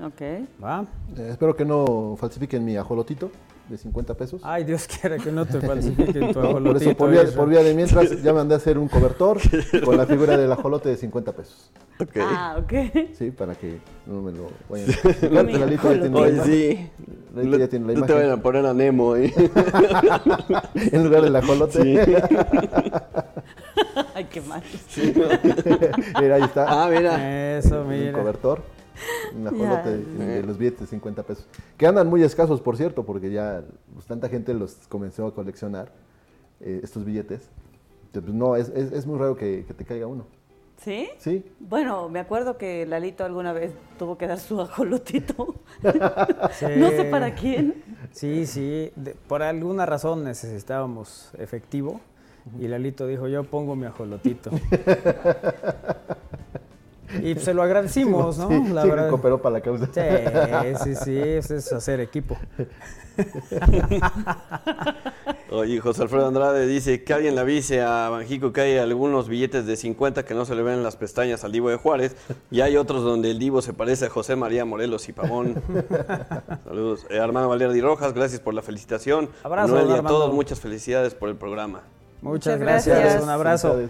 Ok. ¿Va? Eh, espero que no falsifiquen mi ajolotito de 50 pesos. Ay, Dios quiera que no te falsifiquen tu No, por ajolotito, eso, por vía, Isra. por vía de mientras, ya mandé a hacer un cobertor con la figura del ajolote de 50 pesos. Ok. Ah, ok. Sí, para que no me lo vayan a falsificar, Mi que Lalito ya tiene la imagen. sí. Lalito ya tiene la No te vayan imagen. a poner a Nemo ahí. En lugar del ajolote. Ay, qué mal. Mira, ahí está. Ah, mira. Eso, un mira. cobertor. Un ajolote Ya. de, de los billetes de 50 pesos. Que andan muy escasos, por cierto, porque ya pues, tanta gente los comenzó a coleccionar, eh, estos billetes. que, pues, no, es, es, es muy raro que, que te caiga uno. ¿Sí? Sí, Bueno, me acuerdo que Lalito alguna vez tuvo que dar su ajolotito. Sí. No sé para quién. Sí, sí. de- por alguna razón necesitábamos efectivo. Y Lalito dijo, yo pongo mi ajolotito. y se lo agradecimos, ¿no? sí, La sí, verdad. cooperó para la causa. Sí, sí, sí, eso es hacer equipo. Oye, José Alfredo Andrade dice que alguien le avise a Banjico que hay algunos billetes de 50 que no se le ven en las pestañas al Divo de Juárez y hay otros donde el Divo se parece a José María Morelos y Pavón. Saludos. Eh, Armando Valerdi Rojas, gracias por la felicitación. Abrazo, Manuel y a todos, muchas felicidades por el programa. Muchas Muchas gracias. gracias. un abrazo.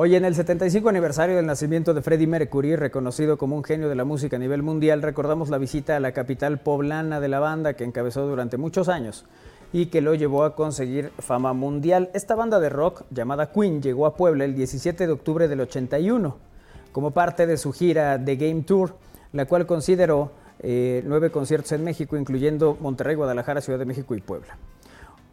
Hoy en el 75 aniversario del nacimiento de Freddie Mercury, reconocido como un genio de la música a nivel mundial, recordamos la visita a la capital poblana de la banda que encabezó durante muchos años y que lo llevó a conseguir fama mundial. Esta banda de rock llamada Queen llegó a Puebla el 17 de octubre del 81 como parte de su gira The Game Tour, la cual consideró eh, nueve conciertos en México, incluyendo Monterrey, Guadalajara, Ciudad de México y Puebla.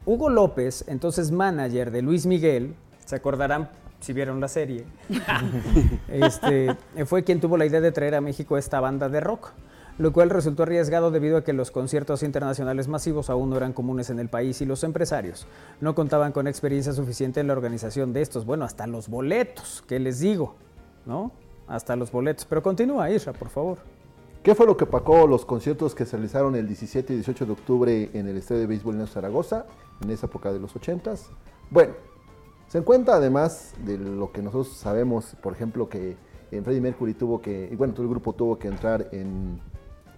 Hugo López, entonces manager de Luis Miguel, se acordarán si vieron la serie, este, fue quien tuvo la idea de traer a México esta banda de rock, lo cual resultó arriesgado debido a que los conciertos internacionales masivos aún no eran comunes en el país y los empresarios no contaban con experiencia suficiente en la organización de estos. Bueno, hasta los boletos, ¿qué les digo? ¿No? Hasta los boletos. Pero continúa, Isra, por favor. ¿Qué fue lo que opacó los conciertos que se realizaron el 17 y 18 de octubre en el Estadio de Béisbol en Zaragoza, en esa época de los 80s? Bueno, se encuentra además de lo que nosotros sabemos, por ejemplo, que en Freddie Mercury tuvo que, y bueno, todo el grupo tuvo que entrar en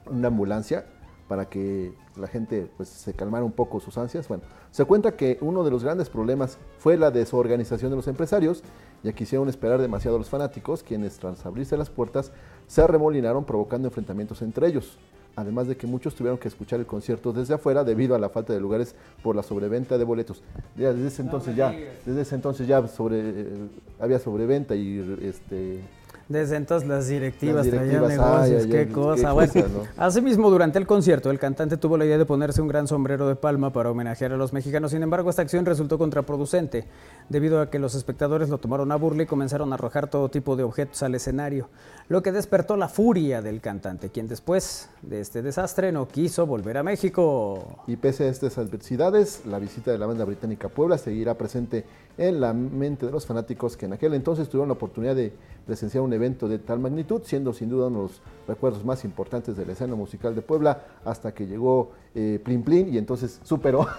una ambulancia para que la gente pues, se calmara un poco sus ansias. Bueno, se cuenta que uno de los grandes problemas fue la desorganización de los empresarios, ya quisieron esperar demasiado a los fanáticos, quienes tras abrirse las puertas se arremolinaron provocando enfrentamientos entre ellos. Además de que muchos tuvieron que escuchar el concierto desde afuera debido a la falta de lugares por la sobreventa de boletos. Ya desde ese entonces ya, desde ese entonces ya sobre, eh, había sobreventa y este Desde entonces las directivas, Las directivas, traían negocios, ay, ay, qué cosa. bueno, ¿no? asimismo, durante el concierto, el cantante tuvo la idea de ponerse un gran sombrero de palma para homenajear a los mexicanos. Sin embargo, esta acción resultó contraproducente, debido a que los espectadores lo tomaron a burla y comenzaron a arrojar todo tipo de objetos al escenario, lo que despertó la furia del cantante, quien después de este desastre no quiso volver a México. Y pese a estas adversidades, la visita de la banda británica a Puebla seguirá presente en la mente de los fanáticos que en aquel entonces tuvieron la oportunidad de presenciar un evento de tal magnitud, siendo sin duda uno de los recuerdos más importantes de la escena musical de Puebla, hasta que llegó eh, Plin Plin y entonces superó.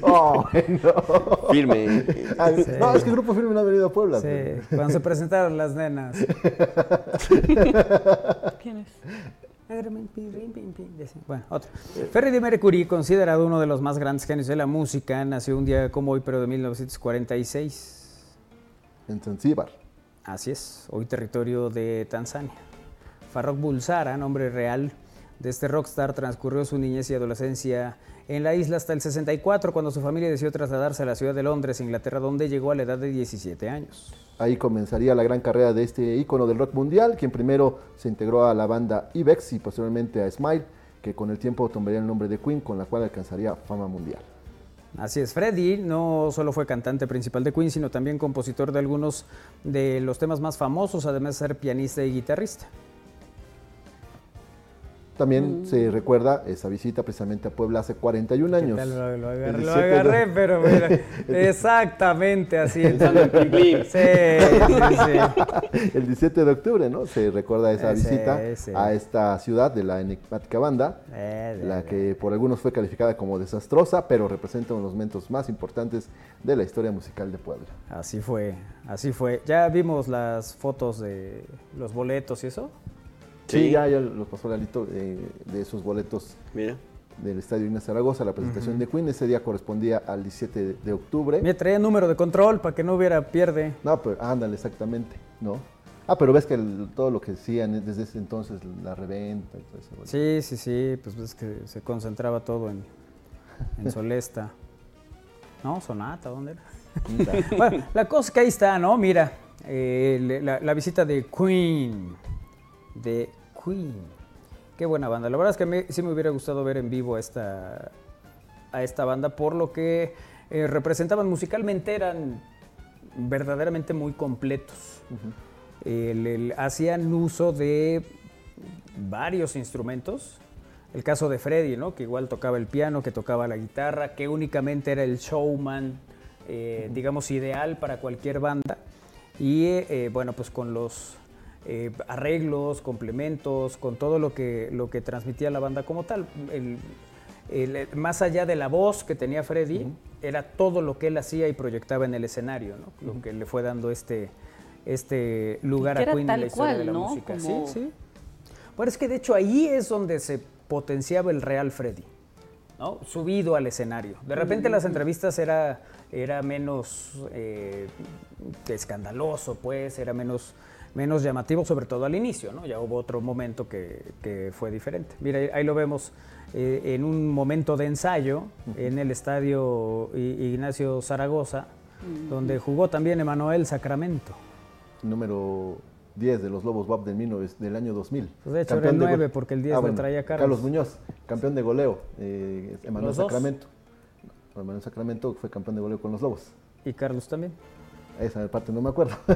Oh, no. Firme. Ah, No, es que el grupo firme no ha venido a Puebla. Sí, pero- cuando se presentaron las nenas. ¿Quién es? Bueno, otro. Freddie Mercury, considerado uno de los más grandes genios de la música, nació un día como hoy, pero de 1946. En Zanzíbar. Así es, hoy territorio de Tanzania. Farrokh Bulsara, nombre real de este rockstar, transcurrió su niñez y adolescencia en la isla hasta el 64, cuando su familia decidió trasladarse a la ciudad de Londres, Inglaterra, donde llegó a la edad de 17 años. Ahí comenzaría la gran carrera de este ícono del rock mundial, quien primero se integró a la banda Ibex y posteriormente a Smile, que con el tiempo tomaría el nombre de Queen, con la cual alcanzaría fama mundial. Así es, Freddie no solo fue cantante principal de Queen, sino también compositor de algunos de los temas más famosos, además de ser pianista y guitarrista. También se recuerda esa visita precisamente a Puebla hace 41 años. ¿Qué tal? Lo, lo agarré, El lo 17 de- agarré, pero mira, exactamente así. Plin. Sí, sí, sí. El 17 de octubre, ¿no? Se recuerda esa Ese, visita ese. a esta ciudad de la enigmática banda, Eh, de- la que por algunos fue calificada como desastrosa, pero representa uno de los momentos más importantes de la historia musical de Puebla. Así fue, así fue. Ya vimos las fotos de los boletos y eso. Sí, Sí. ya, ya los pasó Lalito eh, de esos boletos Mira. del Estadio Inés Zaragoza, la presentación de Queen. Ese día correspondía al 17 de, de octubre. Me traía número de control para que no hubiera pierde. No, pero ándale, exactamente, ¿no? Ah, pero ves que el- todo lo que decían desde ese entonces, la reventa y todo eso. Sí, sí, sí, pues es que se concentraba todo en, en Solesta. No, Sonata, ¿dónde era? bueno, la cosa que ahí está, ¿no? Mira, eh, la visita de Queen. De Queen. Qué buena banda. La verdad es que a mí sí me hubiera gustado ver en vivo a esta, a esta banda por lo que eh, representaban musicalmente, eran verdaderamente muy completos. El- el- hacían uso de varios instrumentos. El caso de Freddy, ¿no? que igual tocaba el piano, que tocaba la guitarra, que únicamente era el showman, eh, digamos, ideal para cualquier banda. Y eh, bueno, pues con los eh, arreglos, complementos, con todo lo que, lo que transmitía la banda como tal. El- el- más allá de la voz que tenía Freddy, era todo lo que él hacía y proyectaba en el escenario, ¿no? lo que le fue dando este, este lugar a Queen en la historia de la ¿no? música. Como- Sí, sí. Bueno, es que de hecho ahí es donde se potenciaba el real Freddy, ¿no? Subido al escenario. De repente las entrevistas era, era menos eh, escandaloso, pues, era menos, menos llamativo, sobre todo al inicio, ¿no? Ya hubo otro momento que, que fue diferente. Mira, ahí- lo vemos eh, en un momento de ensayo en el estadio Ignacio Zaragoza, donde jugó también Emanuel Sacramento. Número 10 de los Lobos WAP del, 19 del año 2000. Pues de hecho era el de 9 gol- porque el 10 lo traía Carlos. Muñoz, campeón de goleo. Eh, Emanuel. Sacramento. Emanuel Sacramento fue campeón de goleo con los Lobos. Y Carlos también. Esa parte no me acuerdo.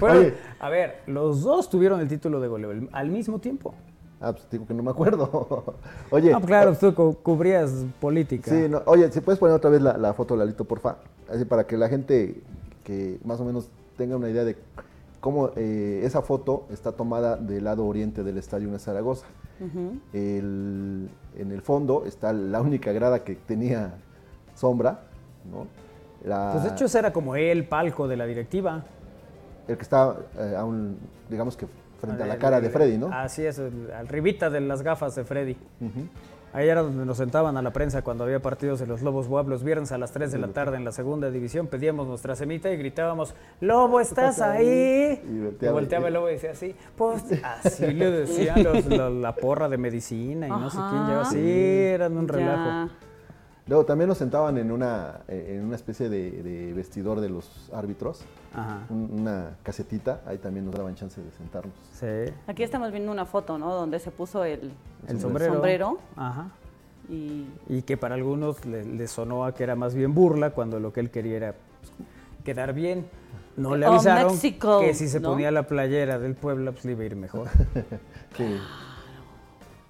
Oye. a ver, los dos tuvieron el título de goleo al mismo tiempo. ah, pues digo que no me acuerdo. Oye, Ah, pues claro, tú cu- cubrías política. Sí, no, oye, si puedes poner otra vez la, la foto, Lalito, porfa. Así para que la gente que más o menos tenga una idea de cómo eh, esa foto está tomada del lado oriente del estadio de Zaragoza. El- en el fondo está la única grada que tenía sombra, ¿no? La- Pues de hecho ese era como el palco de la directiva. el que está eh, a un, digamos que frente a la cara de Freddy, ¿no? Así es, arribita de las gafas de Freddy. Ahí era donde nos sentaban a la prensa cuando había partidos de los Lobos Buap los viernes a las 3 de la tarde en la segunda división. Pedíamos nuestra semita y gritábamos, Lobo, ¿estás ahí? Y Y volteaba. el Lobo y decía así, pues así le decían los- la, la porra de medicina y no sé quién lleva. Ajá. Sí, eran un relajo. Ya. Luego también nos sentaban en una, eh, en una especie de, de vestidor de los árbitros, Ajá. un- una casetita, ahí también nos daban chance de sentarnos. Sí. Aquí estamos viendo una foto, ¿no? Donde se puso el, El sombrero. sombrero. Ajá. y Y que para algunos le, le sonó a que era más bien burla cuando lo que él quería era pues, quedar bien. No le Oh, avisaron Mexico, que si se ¿no? ponía la playera del pueblo pues le iba a ir mejor. Sí.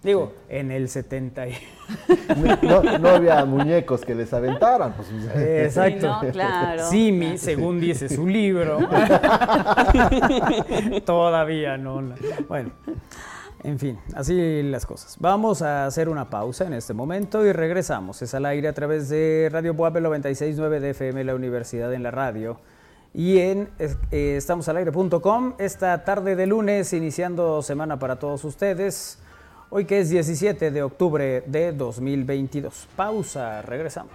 Digo, en el 70 y... No, no había muñecos que les aventaran. Pues, Exacto. Sí, no, claro. Simi, según dice su libro. Todavía no. Bueno, en fin, así las cosas. Vamos a hacer una pausa en este momento y regresamos. Es al aire a través de Radio Buape 969 de FM, la Universidad en la Radio. Y en eh, estamosalaire.com esta tarde de lunes, iniciando semana para todos ustedes. Hoy que es 17 de octubre de 2022. Pausa, regresamos.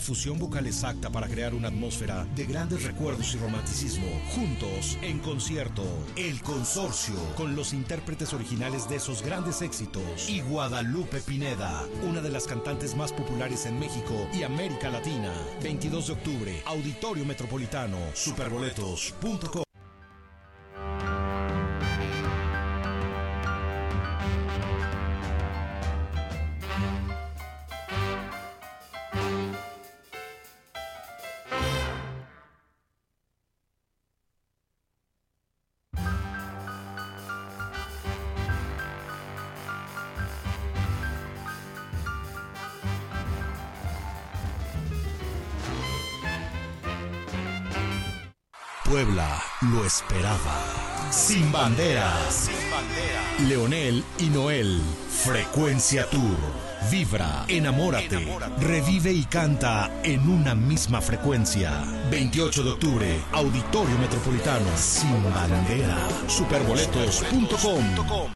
La fusión vocal exacta para crear una atmósfera de grandes recuerdos y romanticismo. Juntos, en concierto, El Consorcio, con los intérpretes originales de esos grandes éxitos. Y Guadalupe Pineda, una de las cantantes más populares en México y América Latina. 22 de octubre, Auditorio Metropolitano, superboletos.com. Sin bandera. Leonel y Noel. Frecuencia Tour. Vibra, enamórate, revive y canta en una misma frecuencia. 28 de octubre, Auditorio Metropolitano. Sin bandera. Superboletos.com.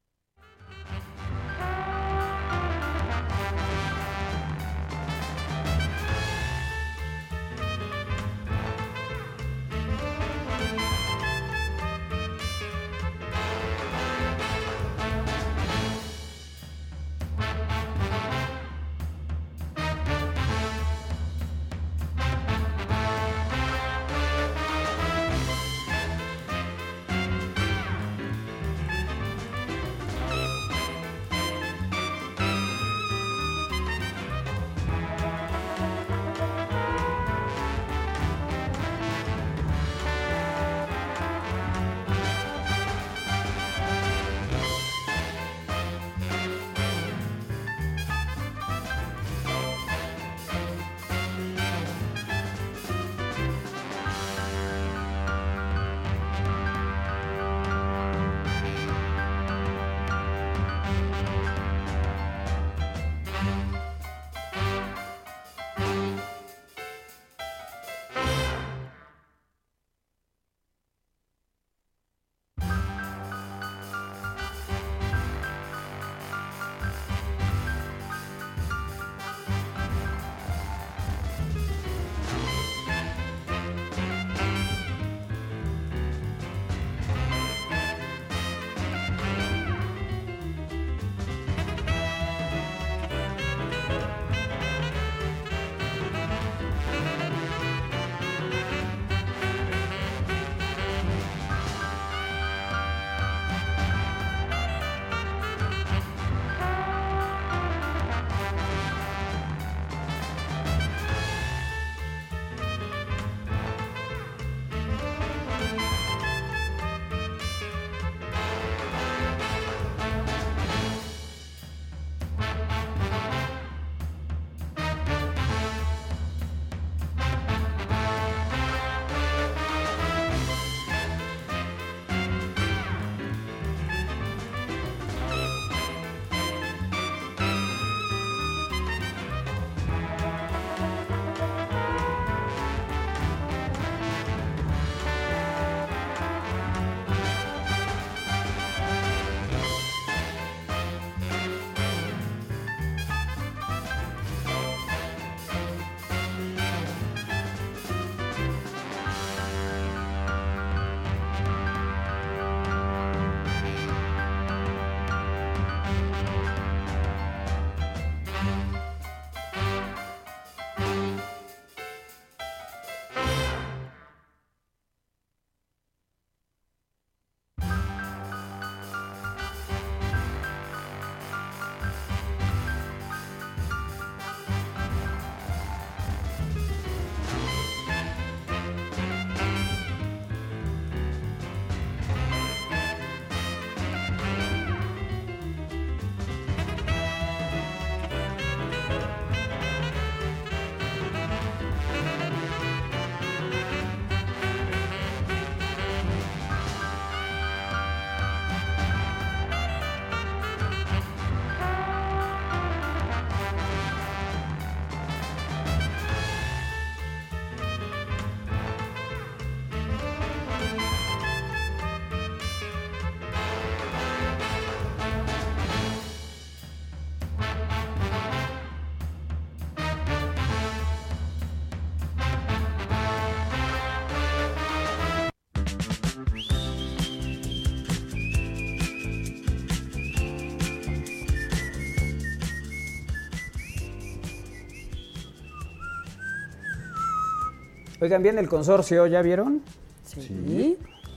Oigan, bien el consorcio, ¿ya vieron? Sí.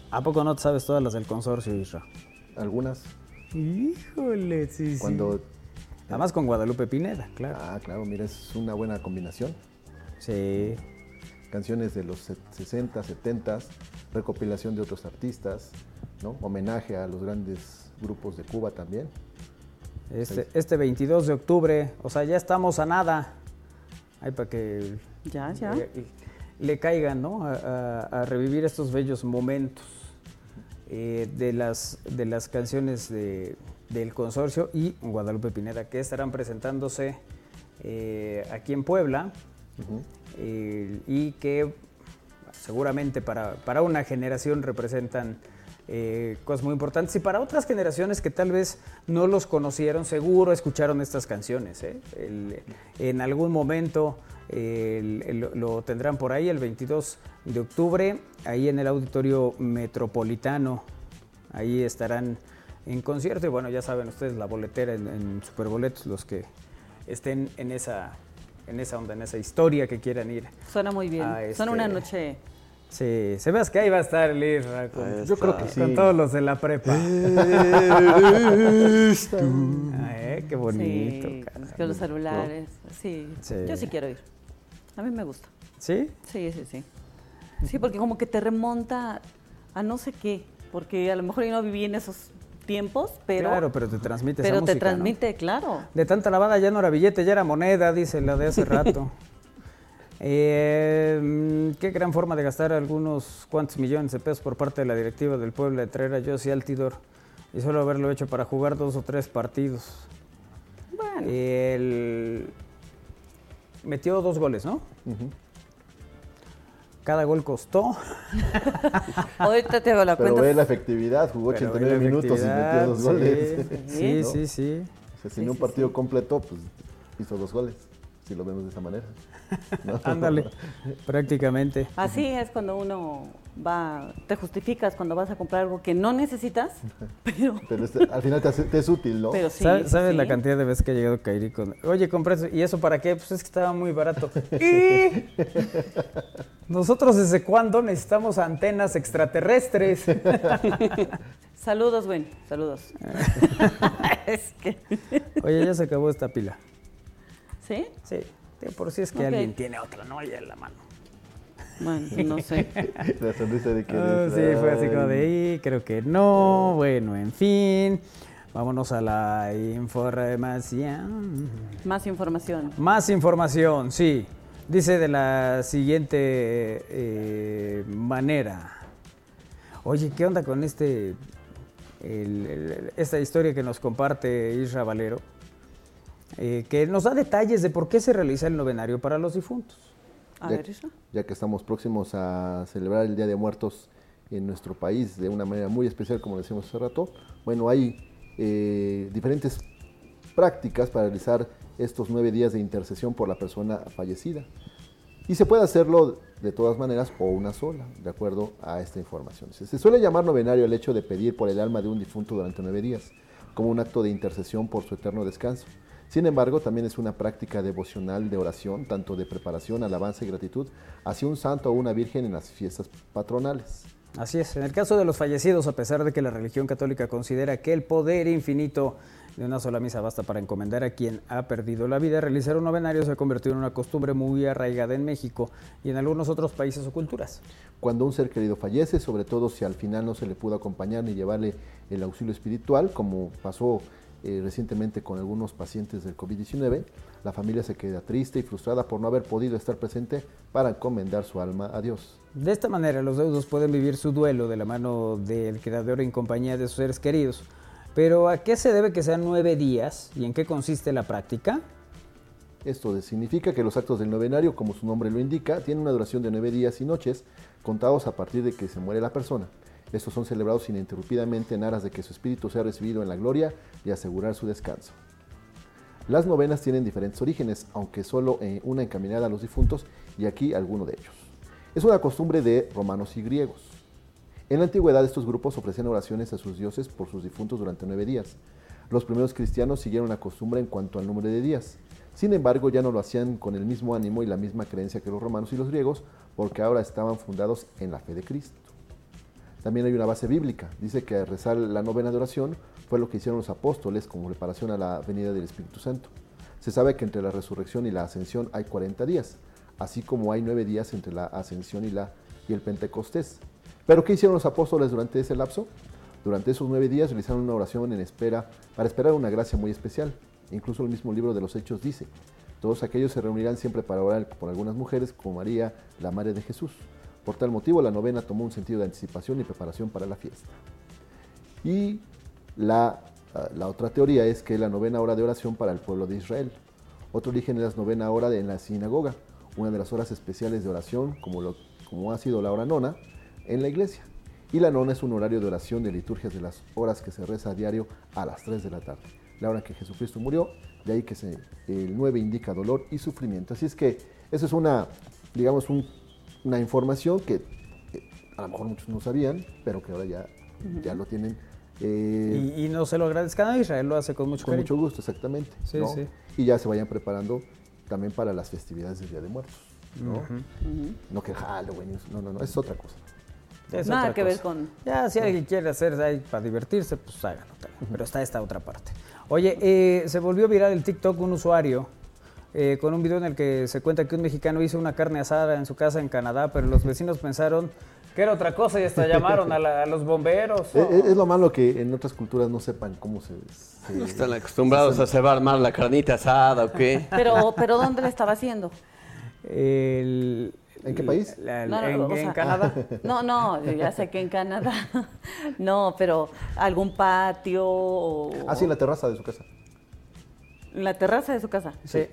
¿A poco no te sabes todas las del consorcio, Isra? Algunas. Híjole, sí, sí. Cuando. Además con Guadalupe Pineda, claro. Ah, claro, mira, es una buena combinación. Sí. Canciones de los set- 60, 70, recopilación de otros artistas, ¿no? Homenaje a los grandes grupos de Cuba también. Este, este 22 de octubre, o sea, ya estamos a nada. Ahí para que Ya, ya. Le caigan, ¿no? A, a- a revivir estos bellos momentos eh, de, las, de las canciones de- del consorcio y Guadalupe Pineda, que estarán presentándose eh, aquí en Puebla eh, y que seguramente para, para una generación representan eh, cosas muy importantes y para otras generaciones que tal vez no los conocieron, seguro escucharon estas canciones. ¿eh? El- en algún momento eh, el- lo tendrán por ahí el 22 de octubre, ahí en el Auditorio Metropolitano. Ahí estarán en concierto y bueno, ya saben ustedes la boletera en, en Superboletos, los que estén en esa, en esa onda, en esa historia que quieran ir. Suena muy bien. Ah, Suena una este- noche. Sí, se ve que ahí va a estar el Isra con, yo creo que con Sí. todos los de la prepa. Ah, eh, qué bonito. sí, con los celulares. Sí. Sí. Yo sí quiero ir. A mí me gusta. ¿Sí? Sí, sí, sí. Sí, porque como que te remonta a no sé qué. Porque a lo mejor yo no viví en esos tiempos, pero. claro, pero te transmite pero esa te música, ¿no? transmite, claro. De tanta lavada ya no era billete, ya era moneda, dice la de hace rato. Eh, mm, qué gran forma de gastar algunos cuantos millones de pesos por parte de la directiva del pueblo de traer a Josie Altidor y solo haberlo hecho para jugar dos o tres partidos. Bueno. El- Metió dos goles, ¿no? Cada gol costó. Ahorita te hago la Pero cuenta. ve la efectividad, jugó Pero 89 la minutos y metió dos sí, goles. Sí, ¿no? sí, sí. O sea, si en un partido completo, pues hizo dos goles, si lo vemos de esa manera. Ándale, prácticamente. Así es cuando uno va, te justificas cuando vas a comprar algo que no necesitas, pero, Pero este- al final te, hace- te es útil, ¿no? pero sí. ¿Sabes, sí, sabes sí. la cantidad de veces que ha llegado Kairi con, oye, compré eso, ¿y eso para qué? Pues es que estaba muy barato. ¿Y? Nosotros desde cuándo necesitamos antenas extraterrestres. Saludos, güey, saludos. es que, Oye, ya se acabó esta pila. ¿sí? Sí, de por si es que alguien tiene otra, ¿no? Ya en la mano. Bueno, no sé. La sonrisa de que... Ah, sí, fue así como de, "Y, creo que no, bueno, en fin. Vámonos a la información. Más información. Más información, sí. Dice de la siguiente eh, manera. Oye, ¿qué onda con este el- el- esta historia que nos comparte Isra Valero? Eh, que nos da detalles de por qué se realiza el novenario para los difuntos. A Ya- ver, eso. ya que estamos próximos a celebrar el Día de Muertos en nuestro país de una manera muy especial, como decíamos hace rato, bueno, hay eh, diferentes prácticas para realizar estos nueve días de intercesión por la persona fallecida. Y se puede hacerlo de todas maneras o una sola, de acuerdo a esta información. Se se suele llamar novenario el hecho de pedir por el alma de un difunto durante nueve días, como un acto de intercesión por su eterno descanso. Sin embargo, también es una práctica devocional de oración, tanto de preparación, alabanza y gratitud, hacia un santo o una virgen en las fiestas patronales. Así es, en el caso de los fallecidos, a pesar de que la religión católica considera que el poder infinito de una sola misa basta para encomendar a quien ha perdido la vida, realizar un novenario se ha convertido en una costumbre muy arraigada en México y en algunos otros países o culturas. Cuando un ser querido fallece, sobre todo si al final no se le pudo acompañar ni llevarle el auxilio espiritual, como pasó eh, recientemente con algunos pacientes del COVID-19, la familia se queda triste y frustrada por no haber podido estar presente para encomendar su alma a Dios. De esta manera, los deudos pueden vivir su duelo de la mano del creador en compañía de sus seres queridos. Pero ¿a qué se debe que sean nueve días y en qué consiste la práctica? Esto significa que los actos del novenario, como su nombre lo indica, tienen una duración de nueve días y noches, contados a partir de que se muere la persona. Estos son celebrados ininterrumpidamente en aras de que su espíritu sea recibido en la gloria y asegurar su descanso. Las novenas tienen diferentes orígenes, aunque solo eh, una encaminada a los difuntos y aquí alguno de ellos. Es una costumbre de romanos y griegos. En la antigüedad estos grupos ofrecían oraciones a sus dioses por sus difuntos durante nueve días. Los primeros cristianos siguieron la costumbre en cuanto al número de días. Sin embargo, ya no lo hacían con el mismo ánimo y la misma creencia que los romanos y los griegos, porque ahora estaban fundados en la fe de Cristo. También hay una base bíblica. Dice que rezar la novena de oración fue lo que hicieron los apóstoles como preparación a la venida del Espíritu Santo. Se sabe que entre la resurrección y la ascensión hay 40 días, así como hay nueve días entre la ascensión y, la, y el Pentecostés. ¿Pero qué hicieron los apóstoles durante ese lapso? Durante esos nueve días realizaron una oración en espera, para esperar una gracia muy especial. Incluso el mismo libro de los Hechos dice, todos aquellos se reunirán siempre para orar por algunas mujeres, como María, la Madre de Jesús. Por tal motivo, la novena tomó un sentido de anticipación y preparación para la fiesta. Y la, ah, la otra teoría es que la novena hora de oración para el pueblo de Israel. Otro origen es la novena hora en la sinagoga, una de las horas especiales de oración, como, lo, como ha sido la hora nona, en la iglesia. Y la nona es un horario de oración de liturgias de las horas que se reza a diario a las 3 de la tarde, la hora que Jesucristo murió, de ahí que el 9 indica dolor y sufrimiento. Así es que eso es una, digamos, un- una información que eh, a lo mejor muchos no sabían, pero que ahora ya, ya lo tienen. eh, Y, y no se lo agradezcan a Israel, lo hace con mucho con cariño. mucho gusto, exactamente. Sí, ¿no? sí. Y ya se vayan preparando también para las festividades del Día de Muertos. ¿no? No que Halloween, no, no, no, es otra cosa. Es Nada otra que ver con- Ya, si alguien quiere hacer ahí para divertirse, pues también. Pero está esta otra parte. Oye, eh, se volvió viral el TikTok un usuario eh, con un video en el que se cuenta que un mexicano hizo una carne asada en su casa en Canadá, pero los vecinos pensaron que era otra cosa y hasta llamaron a, la- a los bomberos. Eh, eh, Es, lo malo que en otras culturas no sepan cómo se... se- No están acostumbrados a cebar más la carnita asada o qué. Pero, pero ¿dónde le estaba haciendo? El- ¿En qué país? la- No, no, en, o en sea, Canadá. No, no, yo ya sé que en Canadá. No, pero algún patio o Ah, sí, en la terraza de su casa. en la terraza de su casa. Sí.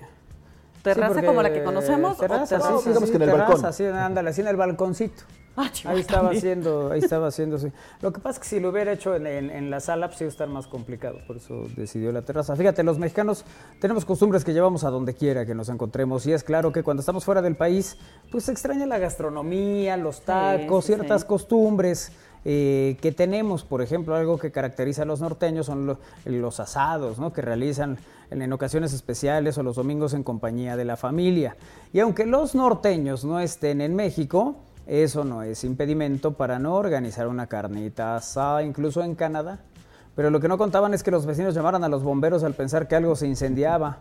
¿Terraza Sí, como la que conocemos? o Terraza, terraza? sí, sí, digamos sí, que en el terraza, balcón. sí, ándale, así en el balconcito. Ah, Ahí estaba también. haciendo, ahí estaba haciendo, sí. Lo que pasa es que si lo hubiera hecho en, en- en la sala, pues iba a estar más complicado, por eso decidió la terraza. Fíjate, los mexicanos tenemos costumbres que llevamos a donde quiera que nos encontremos, y es claro que cuando estamos fuera del país, pues se extraña la gastronomía, los tacos, sí, ciertas sí. costumbres eh, que tenemos. Por ejemplo, algo que caracteriza a los norteños son lo- los asados, ¿no? Que realizan en, ocasiones especiales o los domingos en compañía de la familia. Y aunque los norteños no estén en México, eso no es impedimento para no organizar una carnita asada, incluso en Canadá. Pero lo que no contaban es que los vecinos llamaran a los bomberos al pensar que algo se incendiaba.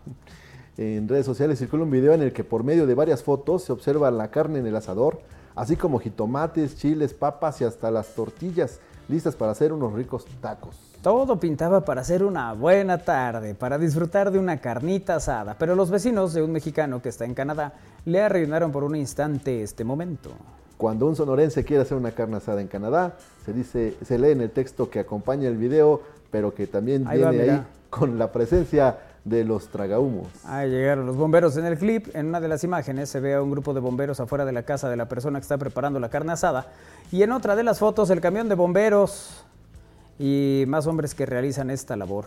En redes sociales circula un video en el que por medio de varias fotos se observa la carne en el asador, así como jitomates, chiles, papas y hasta las tortillas listas para hacer unos ricos tacos. Todo pintaba para hacer una buena tarde, para disfrutar de una carnita asada, pero los vecinos de un mexicano que está en Canadá le arruinaron por un instante este momento. Cuando un sonorense quiere hacer una carne asada en Canadá, se dice, se lee en el texto que acompaña el video, pero que también Ahí va, viene ahí con la presencia de los tragahumos. Ahí llegaron los bomberos en el clip. En una de las imágenes se ve a un grupo de bomberos afuera de la casa de la persona que está preparando la carne asada. Y en otra de las fotos, el camión de bomberos y más hombres que realizan esta labor.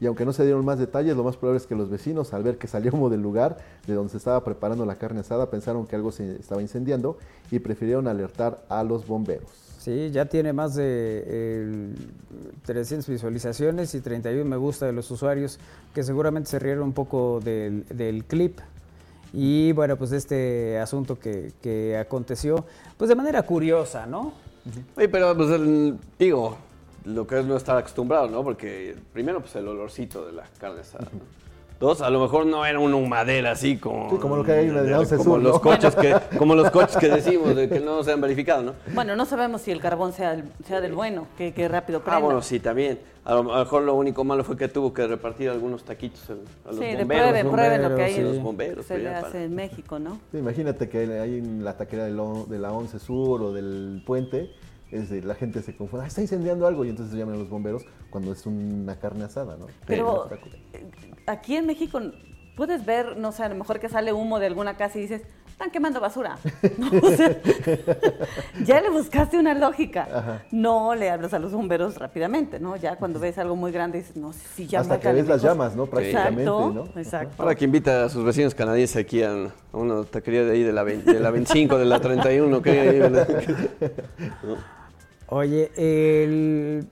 Y aunque no se dieron más detalles, lo más probable es que los vecinos, al ver que salió humo del lugar de donde se estaba preparando la carne asada, pensaron que algo se estaba incendiando y prefirieron alertar a los bomberos. Sí, ya tiene más de eh, 300 visualizaciones y 31 me gusta de los usuarios que seguramente se rieron un poco del, del clip. Y bueno, pues de este asunto que, que aconteció, pues de manera curiosa, ¿no? Oye, pero pues el- digo, lo que es no estar acostumbrado, ¿no? Porque primero, pues el olorcito de la carne asada. ¿no? Dos, a lo mejor no era una humadera así como... Sí, como lo que hay en Once como Sur, los coches que Como los coches que decimos, de que no se han verificado, ¿no? Bueno, no sabemos si el carbón sea, el- sea del bueno, que, que rápido Ah, prenda. bueno, sí, también. A lo, mejor lo único malo fue que tuvo que repartir algunos taquitos a, a los sí, bomberos. prueben, ¿no? prueben lo que hay sí. en- Los bomberos, se le hace para- en México, ¿no? Sí, imagínate que hay en la taquera de, lo- de la 11 Sur o del puente, es de- la gente se confunde, "Ah, está incendiando algo, y entonces llaman a los bomberos cuando es una carne asada, ¿no? Pero eh, aquí en México puedes ver, no sé, a lo mejor que sale humo de alguna casa y dices, están quemando basura. ¿no? O sea, ya le buscaste una lógica. No le hablas a los bomberos rápidamente, ¿no? Ya cuando ves algo muy grande dices, no, si ya Hasta que ves las mejor". llamas, ¿no? Prácticamente, exacto, ¿no? Exacto. Ahora que invita a sus vecinos canadienses aquí a, a una taquería de ahí de la, 20 de la 25, de la 31, que ¿verdad? Oye, el...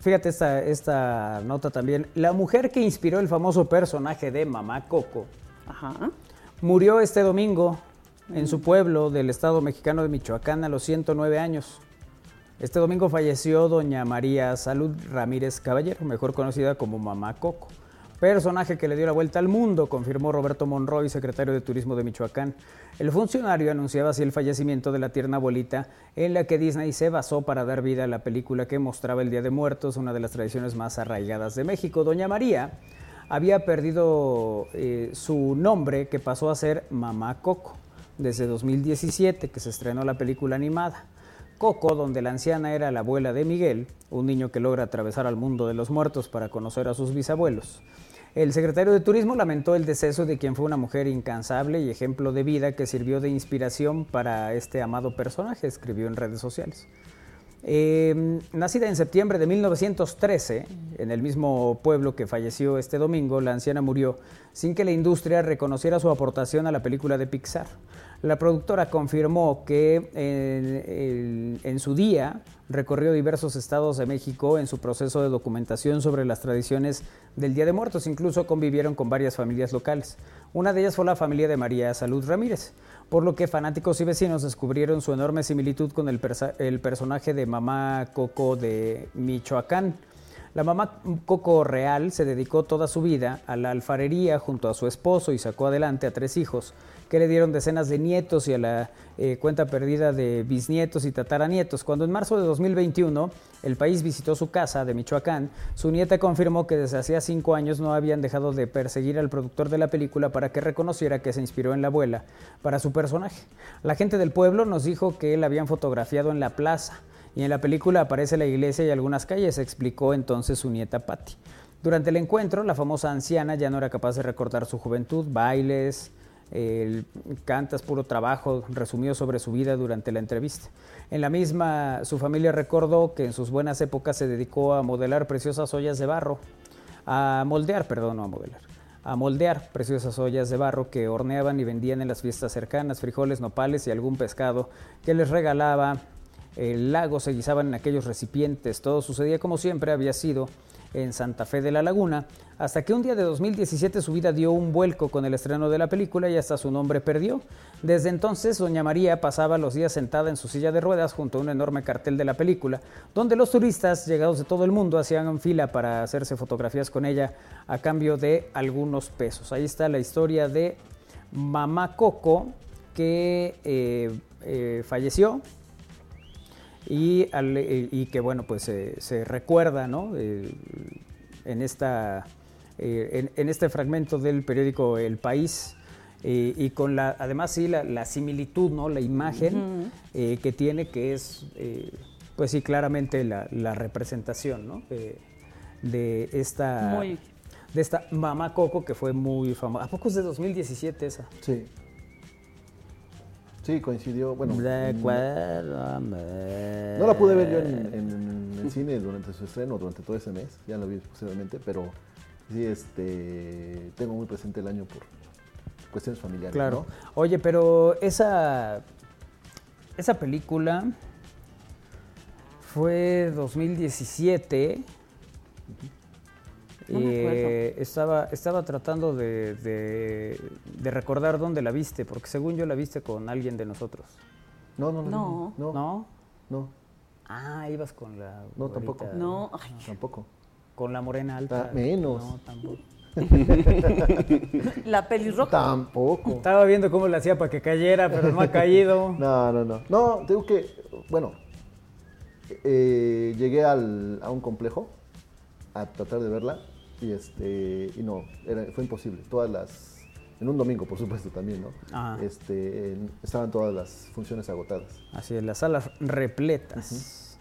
fíjate esta, esta nota también. La mujer que inspiró el famoso personaje de Mamá Coco Ajá. Murió este domingo en su pueblo del estado mexicano de Michoacán a los 109 años. Este domingo falleció doña María Salud Ramírez Caballero, mejor conocida como Mamá Coco. Personaje que le dio la vuelta al mundo, confirmó Roberto Monroy, secretario de Turismo de Michoacán. El funcionario anunciaba así el fallecimiento de la tierna abuelita en la que Disney se basó para dar vida a la película que mostraba el Día de Muertos, una de las tradiciones más arraigadas de México. Doña María había perdido eh, su nombre que pasó a ser Mamá Coco desde 2017 que se estrenó la película animada. Coco, donde la anciana era la abuela de Miguel, un niño que logra atravesar al mundo de los muertos para conocer a sus bisabuelos. El secretario de Turismo lamentó el deceso de quien fue una mujer incansable y ejemplo de vida que sirvió de inspiración para este amado personaje, escribió en redes sociales. Eh, nacida en septiembre de 1913, en el mismo pueblo que falleció este domingo, la anciana murió sin que la industria reconociera su aportación a la película de Pixar. La productora confirmó que en, en, su día recorrió diversos estados de México en su proceso de documentación sobre las tradiciones del Día de Muertos. Incluso convivieron con varias familias locales. Una de ellas fue la familia de María Salud Ramírez, por lo que fanáticos y vecinos descubrieron su enorme similitud con el personaje de Mamá Coco de Michoacán. La mamá Coco Real se dedicó toda su vida a la alfarería junto a su esposo y sacó adelante a tres hijos que le dieron decenas de nietos y a la eh, cuenta perdida de bisnietos y tataranietos. Cuando en marzo de 2021 el país visitó su casa de Michoacán, su nieta confirmó que desde hacía cinco años no habían dejado de perseguir al productor de la película para que reconociera que se inspiró en la abuela para su personaje. La gente del pueblo nos dijo que la habían fotografiado en la plaza y en la película aparece la iglesia y algunas calles, explicó entonces su nieta Patty. Durante el encuentro, la famosa anciana ya no era capaz de recordar su juventud, bailes, el Cantas puro trabajo resumió sobre su vida durante la entrevista. En la misma, su familia recordó que en sus buenas épocas se dedicó a modelar preciosas ollas de barro, a moldear, perdón, no a modelar, a moldear preciosas ollas de barro que horneaban y vendían en las fiestas cercanas, frijoles, nopales y algún pescado que les regalaba el lago, se guisaban en aquellos recipientes, todo sucedía como siempre había sido en Santa Fe de la Laguna, hasta que un día de 2017 su vida dio un vuelco con el estreno de la película y hasta su nombre perdió. Desde entonces, Doña María pasaba los días sentada en su silla de ruedas junto a un enorme cartel de la película, donde los turistas llegados de todo el mundo hacían fila para hacerse fotografías con ella a cambio de algunos pesos. Ahí está la historia de Mamá Coco, que eh, eh, falleció y, al- eh, y que bueno pues eh, se recuerda ¿no? Eh, en esta eh, en, en este fragmento del periódico El País eh, y con la además sí la, la similitud no la imagen eh, que tiene que es eh, pues sí claramente la, la representación ¿no? de, de esta Muy. de esta mamá Coco que fue muy famosa a poco es de 2017 esa Sí. Sí, coincidió. Bueno, acuerdo, no la pude ver yo en, en- en el cine durante su estreno, durante todo ese mes. Ya la vi posteriormente, pero sí, este, tengo muy presente el año por cuestiones familiares. Claro. ¿no? Oye, pero esa, esa película fue 2017. No Eh, estaba, estaba tratando de, de- de recordar dónde la viste, porque según yo la viste con alguien de nosotros. No, no, no. No. No. No. ¿No? no, Ah, ibas con la. No, tampoco. No, ay, tampoco. Con la morena alta. Ah, menos. No, tampoco. la pelirroja. Tampoco. Estaba viendo cómo le hacía para que cayera, pero no ha caído. No, no, no. No, tengo que, bueno, eh, llegué al- a un complejo a tratar de verla y este y no, era, fue imposible. Todas las, en un domingo, por supuesto también, ¿no? Ajá. Este, en- estaban todas las funciones agotadas. Así es, las salas repletas.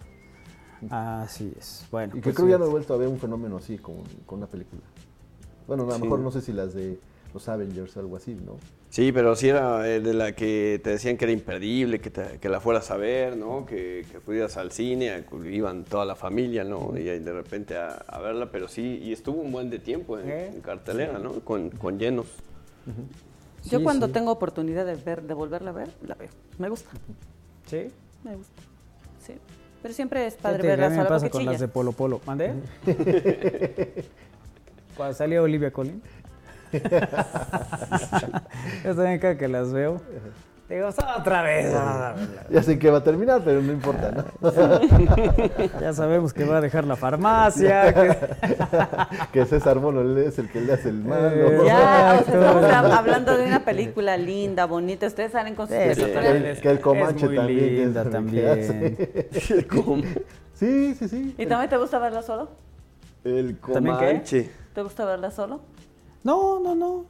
Así es. Bueno, Y que pues creo que ya sí. no he vuelto a ver un fenómeno así con, con una película. Bueno, a lo Sí. mejor no sé si las de los Avengers o algo así, ¿no? Sí, pero sí era eh, de la que te decían que era imperdible, que, te- que la fueras a ver, ¿no? Que, que acudieras al cine, acu- iban toda la familia, ¿no? Y ahí de repente a, a verla, pero sí, y estuvo un buen de tiempo en, ¿Eh? en cartelera, ¿no? Con, con llenos. Yo Sí, cuando sí. tengo oportunidad de ver, de volverla a ver, la veo. Me gusta, ¿Sí? me gusta. Sí. Pero siempre es padre que a me sola pasa porque con las de. Polo Polo. ¿Mandé? Cuando salió Olivia Colin. Yo también cada que las veo. Digo, otra vez. Ya sé que va a terminar, pero no importa, ¿no? Ya sabemos que va a dejar la farmacia. que- que César Mono es el que le hace el malo. Eh, Ya, o sea, Exacto. estamos hab- hablando de una película linda, bonita. Ustedes salen con sus Sí, que, el, que el Comanche Es muy también. es linda el también. hace. ¿Cómo? Sí, sí, sí. ¿Y también te gusta verla solo? El ¿También qué? Comanche. ¿Te gusta verla solo? No, no, no.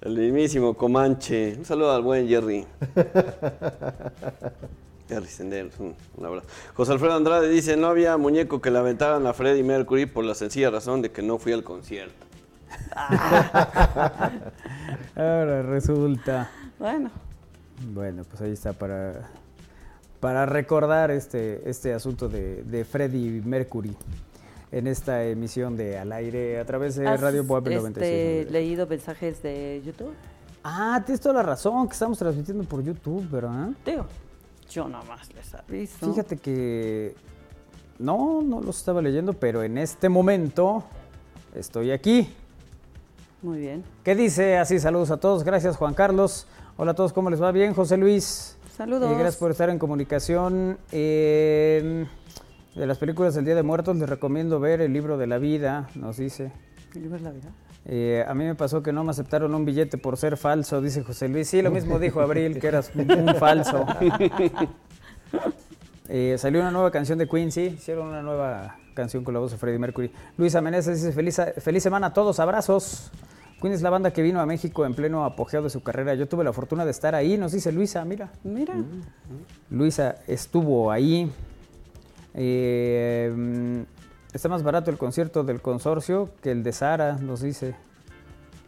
El mismísimo Comanche. Un saludo al buen Jerry. Jerry Senderos, un, un abrazo. José Alfredo Andrade dice, no había muñeco que le aventaran a Freddie Mercury por la sencilla razón de que no fui al concierto. Ahora resulta. Bueno, Bueno, pues ahí está para, para recordar este, este asunto de, de Freddie Mercury en esta emisión de Al Aire a través de ¿has Radio Puebla este, 96. leído mensajes de YouTube? Ah, tienes toda la razón, que estamos transmitiendo por YouTube, ¿verdad? Digo, yo nomás les aviso. Fíjate que no, no los estaba leyendo, pero en este momento estoy aquí. Muy bien. ¿Qué dice? Así, saludos a todos. Gracias, Juan Carlos. Hola a todos, ¿cómo les va? Bien, José Luis. Saludos. Eh, gracias por estar en comunicación. Eh, de las películas del Día de Muertos les recomiendo ver El libro de la vida, nos dice. ¿El libro es la vida? Eh, a mí me pasó que no me aceptaron un billete por ser falso, dice José Luis. Sí, lo mismo dijo Abril, que eras un, falso. Eh, salió una nueva canción de Quincy, hicieron una nueva canción con la voz de Freddie Mercury. Luis Ameneza dice, feliz, feliz semana a todos, abrazos. Queen es la banda que vino a México en pleno apogeo de su carrera. Yo tuve la fortuna de estar ahí, nos dice Luisa, mira. Mira. Luisa estuvo ahí. Eh, mm, está más barato el concierto del consorcio que el de Sara, nos dice.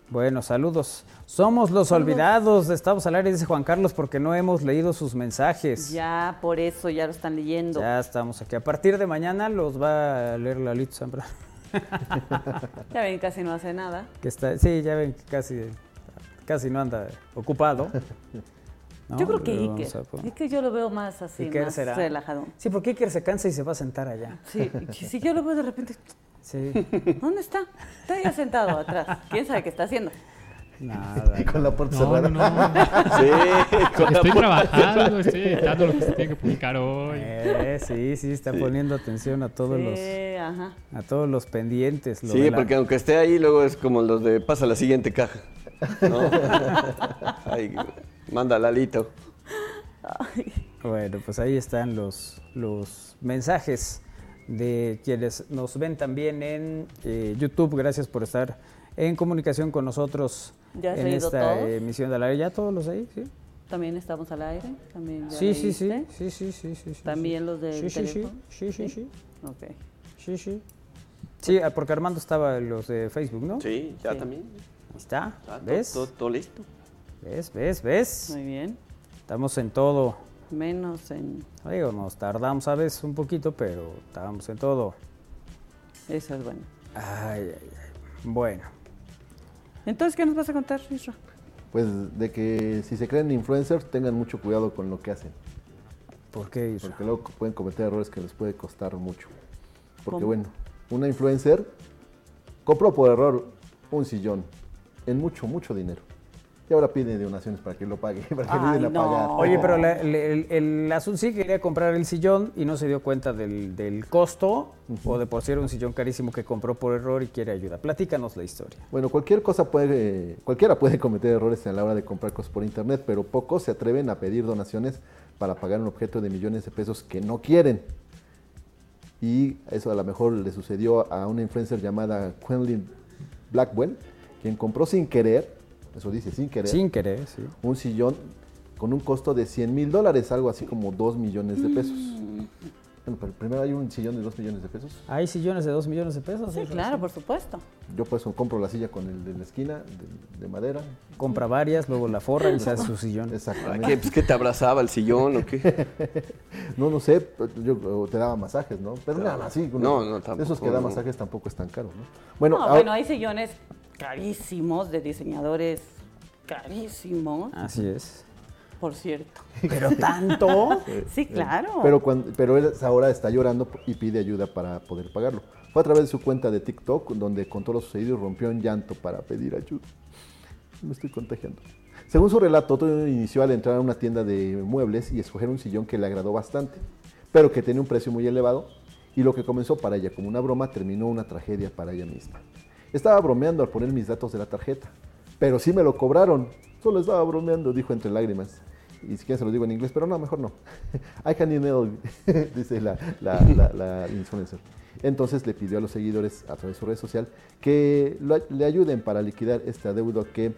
Bueno, saludos. Somos los olvidados de Estamos al aire, dice Juan Carlos, porque no hemos leído sus mensajes. Ya, por eso ya lo están leyendo. Ya estamos aquí. A partir de mañana los va a leer Lalito Zambra. Ya ven, casi no hace nada. Que está, sí, ya ven que casi, casi no anda ocupado. ¿no? yo creo que Pero Iker. Iker yo lo veo más así, Iker más será. relajado. Sí, porque Iker se cansa y se va a sentar allá. Sí, si yo lo veo de repente, Sí, ¿dónde está? Está ya sentado atrás. ¿Quién sabe qué está haciendo? nada. Y con la puerta No, cerrada. no. Sí, con Estoy trabajando, estoy editando lo que se tiene que publicar hoy. Eh, sí, sí, está poniendo atención a todos los ajá. a todos los pendientes. lo Sí, la- porque aunque esté ahí, luego es como los de pasa la siguiente caja. ¿No? Ay, manda Lalito. Bueno, pues ahí están los, los mensajes de quienes nos ven también en eh, YouTube. Gracias por estar en comunicación con nosotros ¿Ya has en esta todos? emisión de la aire. ¿Ya todos los ahí? Sí, También estamos al aire. También ya sí, sí, sí, sí, sí, sí, sí, sí, También sí. los del sí, sí, sí, teléfono. sí, sí, sí, Ok. sí, sí. Sí, ah, porque Armando estaba en los de Facebook, ¿no? Sí, ya Sí. también. Está, todo- ¿ves? Todo, todo listo. ¿Ves, ves, ves? Muy bien. Estamos en todo. Menos en... Digo, nos tardamos a veces un poquito, pero estábamos en todo. Eso es bueno. Ay, ay, ay. Bueno, Entonces, ¿qué nos vas a contar, Isra? Pues de que si se creen influencers, tengan mucho cuidado con lo que hacen. ¿por qué Isra? Porque luego pueden cometer errores que les puede costar mucho. Porque ¿Cómo? bueno, una influencer compró por error un sillón en mucho, mucho dinero. Y ahora pide donaciones para que lo pague, para que le Ay, ayuden a no. pagar. Oye, pero la- le- el, el asunto sí quería comprar el sillón y no se dio cuenta del, del costo o de por sí era un sillón carísimo que compró por error y quiere ayuda. Platícanos la historia. Bueno, cualquier cosa puede, cualquiera puede cometer errores a la hora de comprar cosas por internet, pero pocos se atreven a pedir donaciones para pagar un objeto de millones de pesos que no quieren. Y eso a lo mejor le sucedió a una influencer llamada Quenlin Blackwell, quien compró sin querer, eso dice, sin querer, Sin querer, sí. un sillón con un costo de 100 mil dólares, algo así como 2 millones de pesos. Bueno, pero primero hay un sillón de 2 millones de pesos. ¿Hay sillones de 2 millones de pesos? Sí, claro, por supuesto. Yo por eso compro la silla con el de la esquina, de, de madera. Compra varias, luego la forra y se hace su sillón. ¿Para Exactamente. qué? Pues que te abrazaba el sillón o qué. No, no sé, yo te daba masajes, ¿no? Pero nada, sí. No, no, tampoco, Esos que dan masajes tampoco es tan caro, ¿no? Bueno, no, ahora- bueno, hay sillones carísimos de diseñadores carísimos, Así es. por cierto. Pero tanto. Sí, claro. pero, cuando, pero él ahora está llorando y pide ayuda para poder pagarlo. Fue a través de su cuenta de TikTok donde contó lo sucedido y rompió en llanto para pedir ayuda. me estoy contagiando. Según su relato, todo inició al entrar a una tienda de muebles y escoger un sillón que le agradó bastante, pero que tenía un precio muy elevado y lo que comenzó para ella como una broma terminó una tragedia para ella misma. Estaba bromeando al poner mis datos de la tarjeta, pero sí me lo cobraron. Solo estaba bromeando, dijo entre lágrimas. Y si quieren se lo digo en inglés, pero no, mejor no. I can email, dice la, la, la, la influencer. Entonces le pidió a los seguidores a través de su red social que lo- le ayuden para liquidar este adeudo que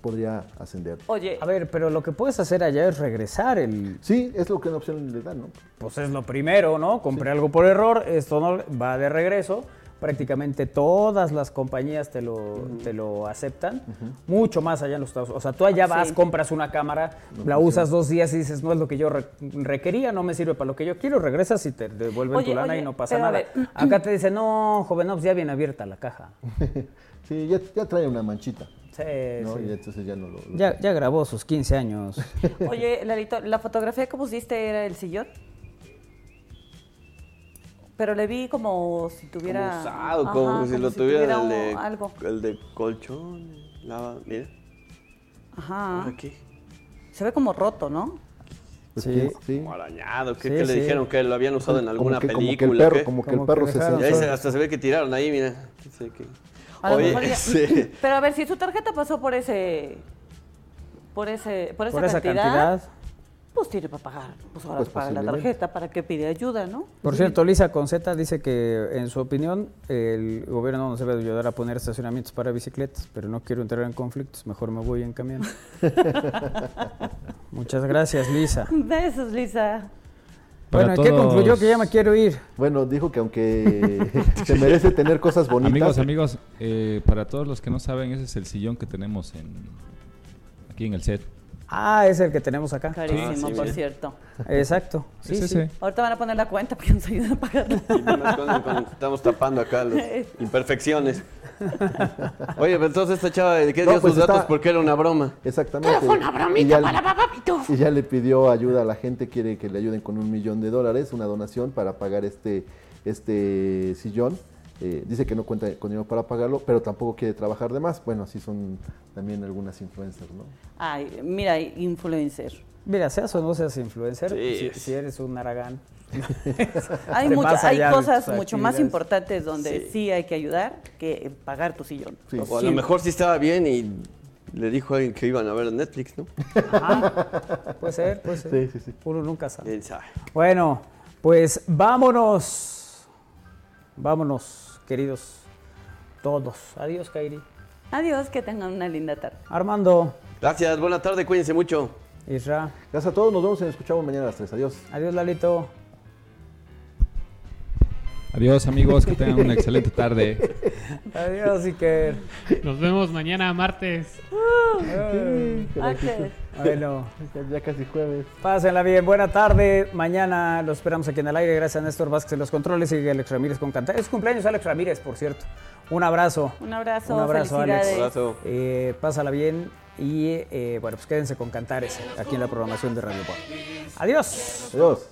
podría ascender. Oye, A ver, pero lo que puedes hacer allá es regresar el... Sí, es lo que una opción le dan, ¿no? Pues es lo primero, ¿no? Compré algo por error, esto no va de regreso. Prácticamente todas las compañías te lo, te lo aceptan, mucho más allá en los Estados Unidos. O sea, tú allá vas, Sí. compras una cámara, la usas dos días y dices, no es lo que yo re- requería, no me sirve para lo que yo quiero, regresas y te devuelven Oye, tu lana oye, y no pasa nada. Acá te dicen, no, joven, no, pues ya viene abierta la caja. Sí, ya, ya trae una manchita, Sí, ¿no? sí. Y entonces ya no lo... lo- Ya, ya grabó sus 15 años. oye, Lalito, la fotografía que pusiste era el sillón. Pero le vi como si tuviera. Como usado, Ajá, como si lo tuviera el de, algo. el de colchón. La, mira, Ajá. aquí. Se ve como roto, ¿no? pues, Sí. ¿quién- sí. Como arañado. ¿Qué, Sí, qué le sí. dijeron? ¿Que lo habían usado en alguna como que, como que el película? perro, como que Como el perro que se sentó. se- hasta se ve que tiraron ahí, mira. A lo Oye, mejor ya- sí. Pero a ver, si su tarjeta pasó por ese. Por ese. Por esa, Por esa cantidad, cantidad. Pues tiene para pagar. Pues ahora Pues paga la tarjeta. ¿Para qué pide ayuda, no? Por cierto, Lisa Conceta dice que, en su opinión, el gobierno nos debe ayudar a poner estacionamientos para bicicletas, pero no quiero entrar en conflictos, mejor me voy en camión. Muchas gracias, Lisa. Besos, Lisa. Para bueno, ¿qué todos- concluyó? Que ya me quiero ir. Bueno, dijo que aunque se merece tener cosas bonitas. Amigos, amigos, eh, para todos los que no saben, ese es el sillón que tenemos en, aquí en el set. Ah, es el que tenemos acá. Carísimo, sí, por cierto. Exacto. Sí, sí. Ahorita van a poner la cuenta para que nos ayuden a pagarla. Y más cuando, cuando estamos tapando acá las imperfecciones. Oye, pero entonces esta chava, ¿de qué No, dio pues sus datos? está- Porque era una broma. Exactamente. fue una bromita para Y ya le pidió ayuda a la gente, quiere que le ayuden con un millón de dólares, una donación para pagar este, este sillón. Eh, dice que no cuenta con dinero para pagarlo, pero tampoco quiere trabajar de más. Bueno, así son también algunas influencers, ¿no? Ay, mira, influencer. Mira, seas o no seas influencer, Sí. si, si eres un aragán. Hay, hay cosas mucho más importantes donde sí. Sí. hay que ayudar que pagar tu sillón. Sí. Lo O a lo mejor sí estaba bien y le dijo a alguien que iban a ver Netflix, ¿no? Puede ser, puede ser. Sí, sí, sí. Uno nunca sabe. Bueno, pues vámonos. Vámonos, queridos todos. Adiós, Kairi. Adiós, que tengan una linda tarde. Armando, Gracias, buena tarde, cuídense mucho. Isra. Gracias a todos, nos vemos y nos escuchamos mañana a las 3. Adiós. Adiós, Lalito. Adiós, amigos, que tengan una excelente tarde. Adiós, Iker. Nos vemos mañana martes. Antes. Bueno, Ya casi jueves. pásenla bien. Buena tarde. Mañana los esperamos aquí en el aire. Gracias a Néstor Vázquez en los controles y Alex Ramírez con cantar. Es cumpleaños Alex Ramírez, por cierto. Un abrazo. Un abrazo, Un abrazo, Alex. felicidades. Abrazo. Eh, pásala bien y eh, bueno, pues quédense con Cantares aquí en la programación de Radio Pop. Adiós. Adiós.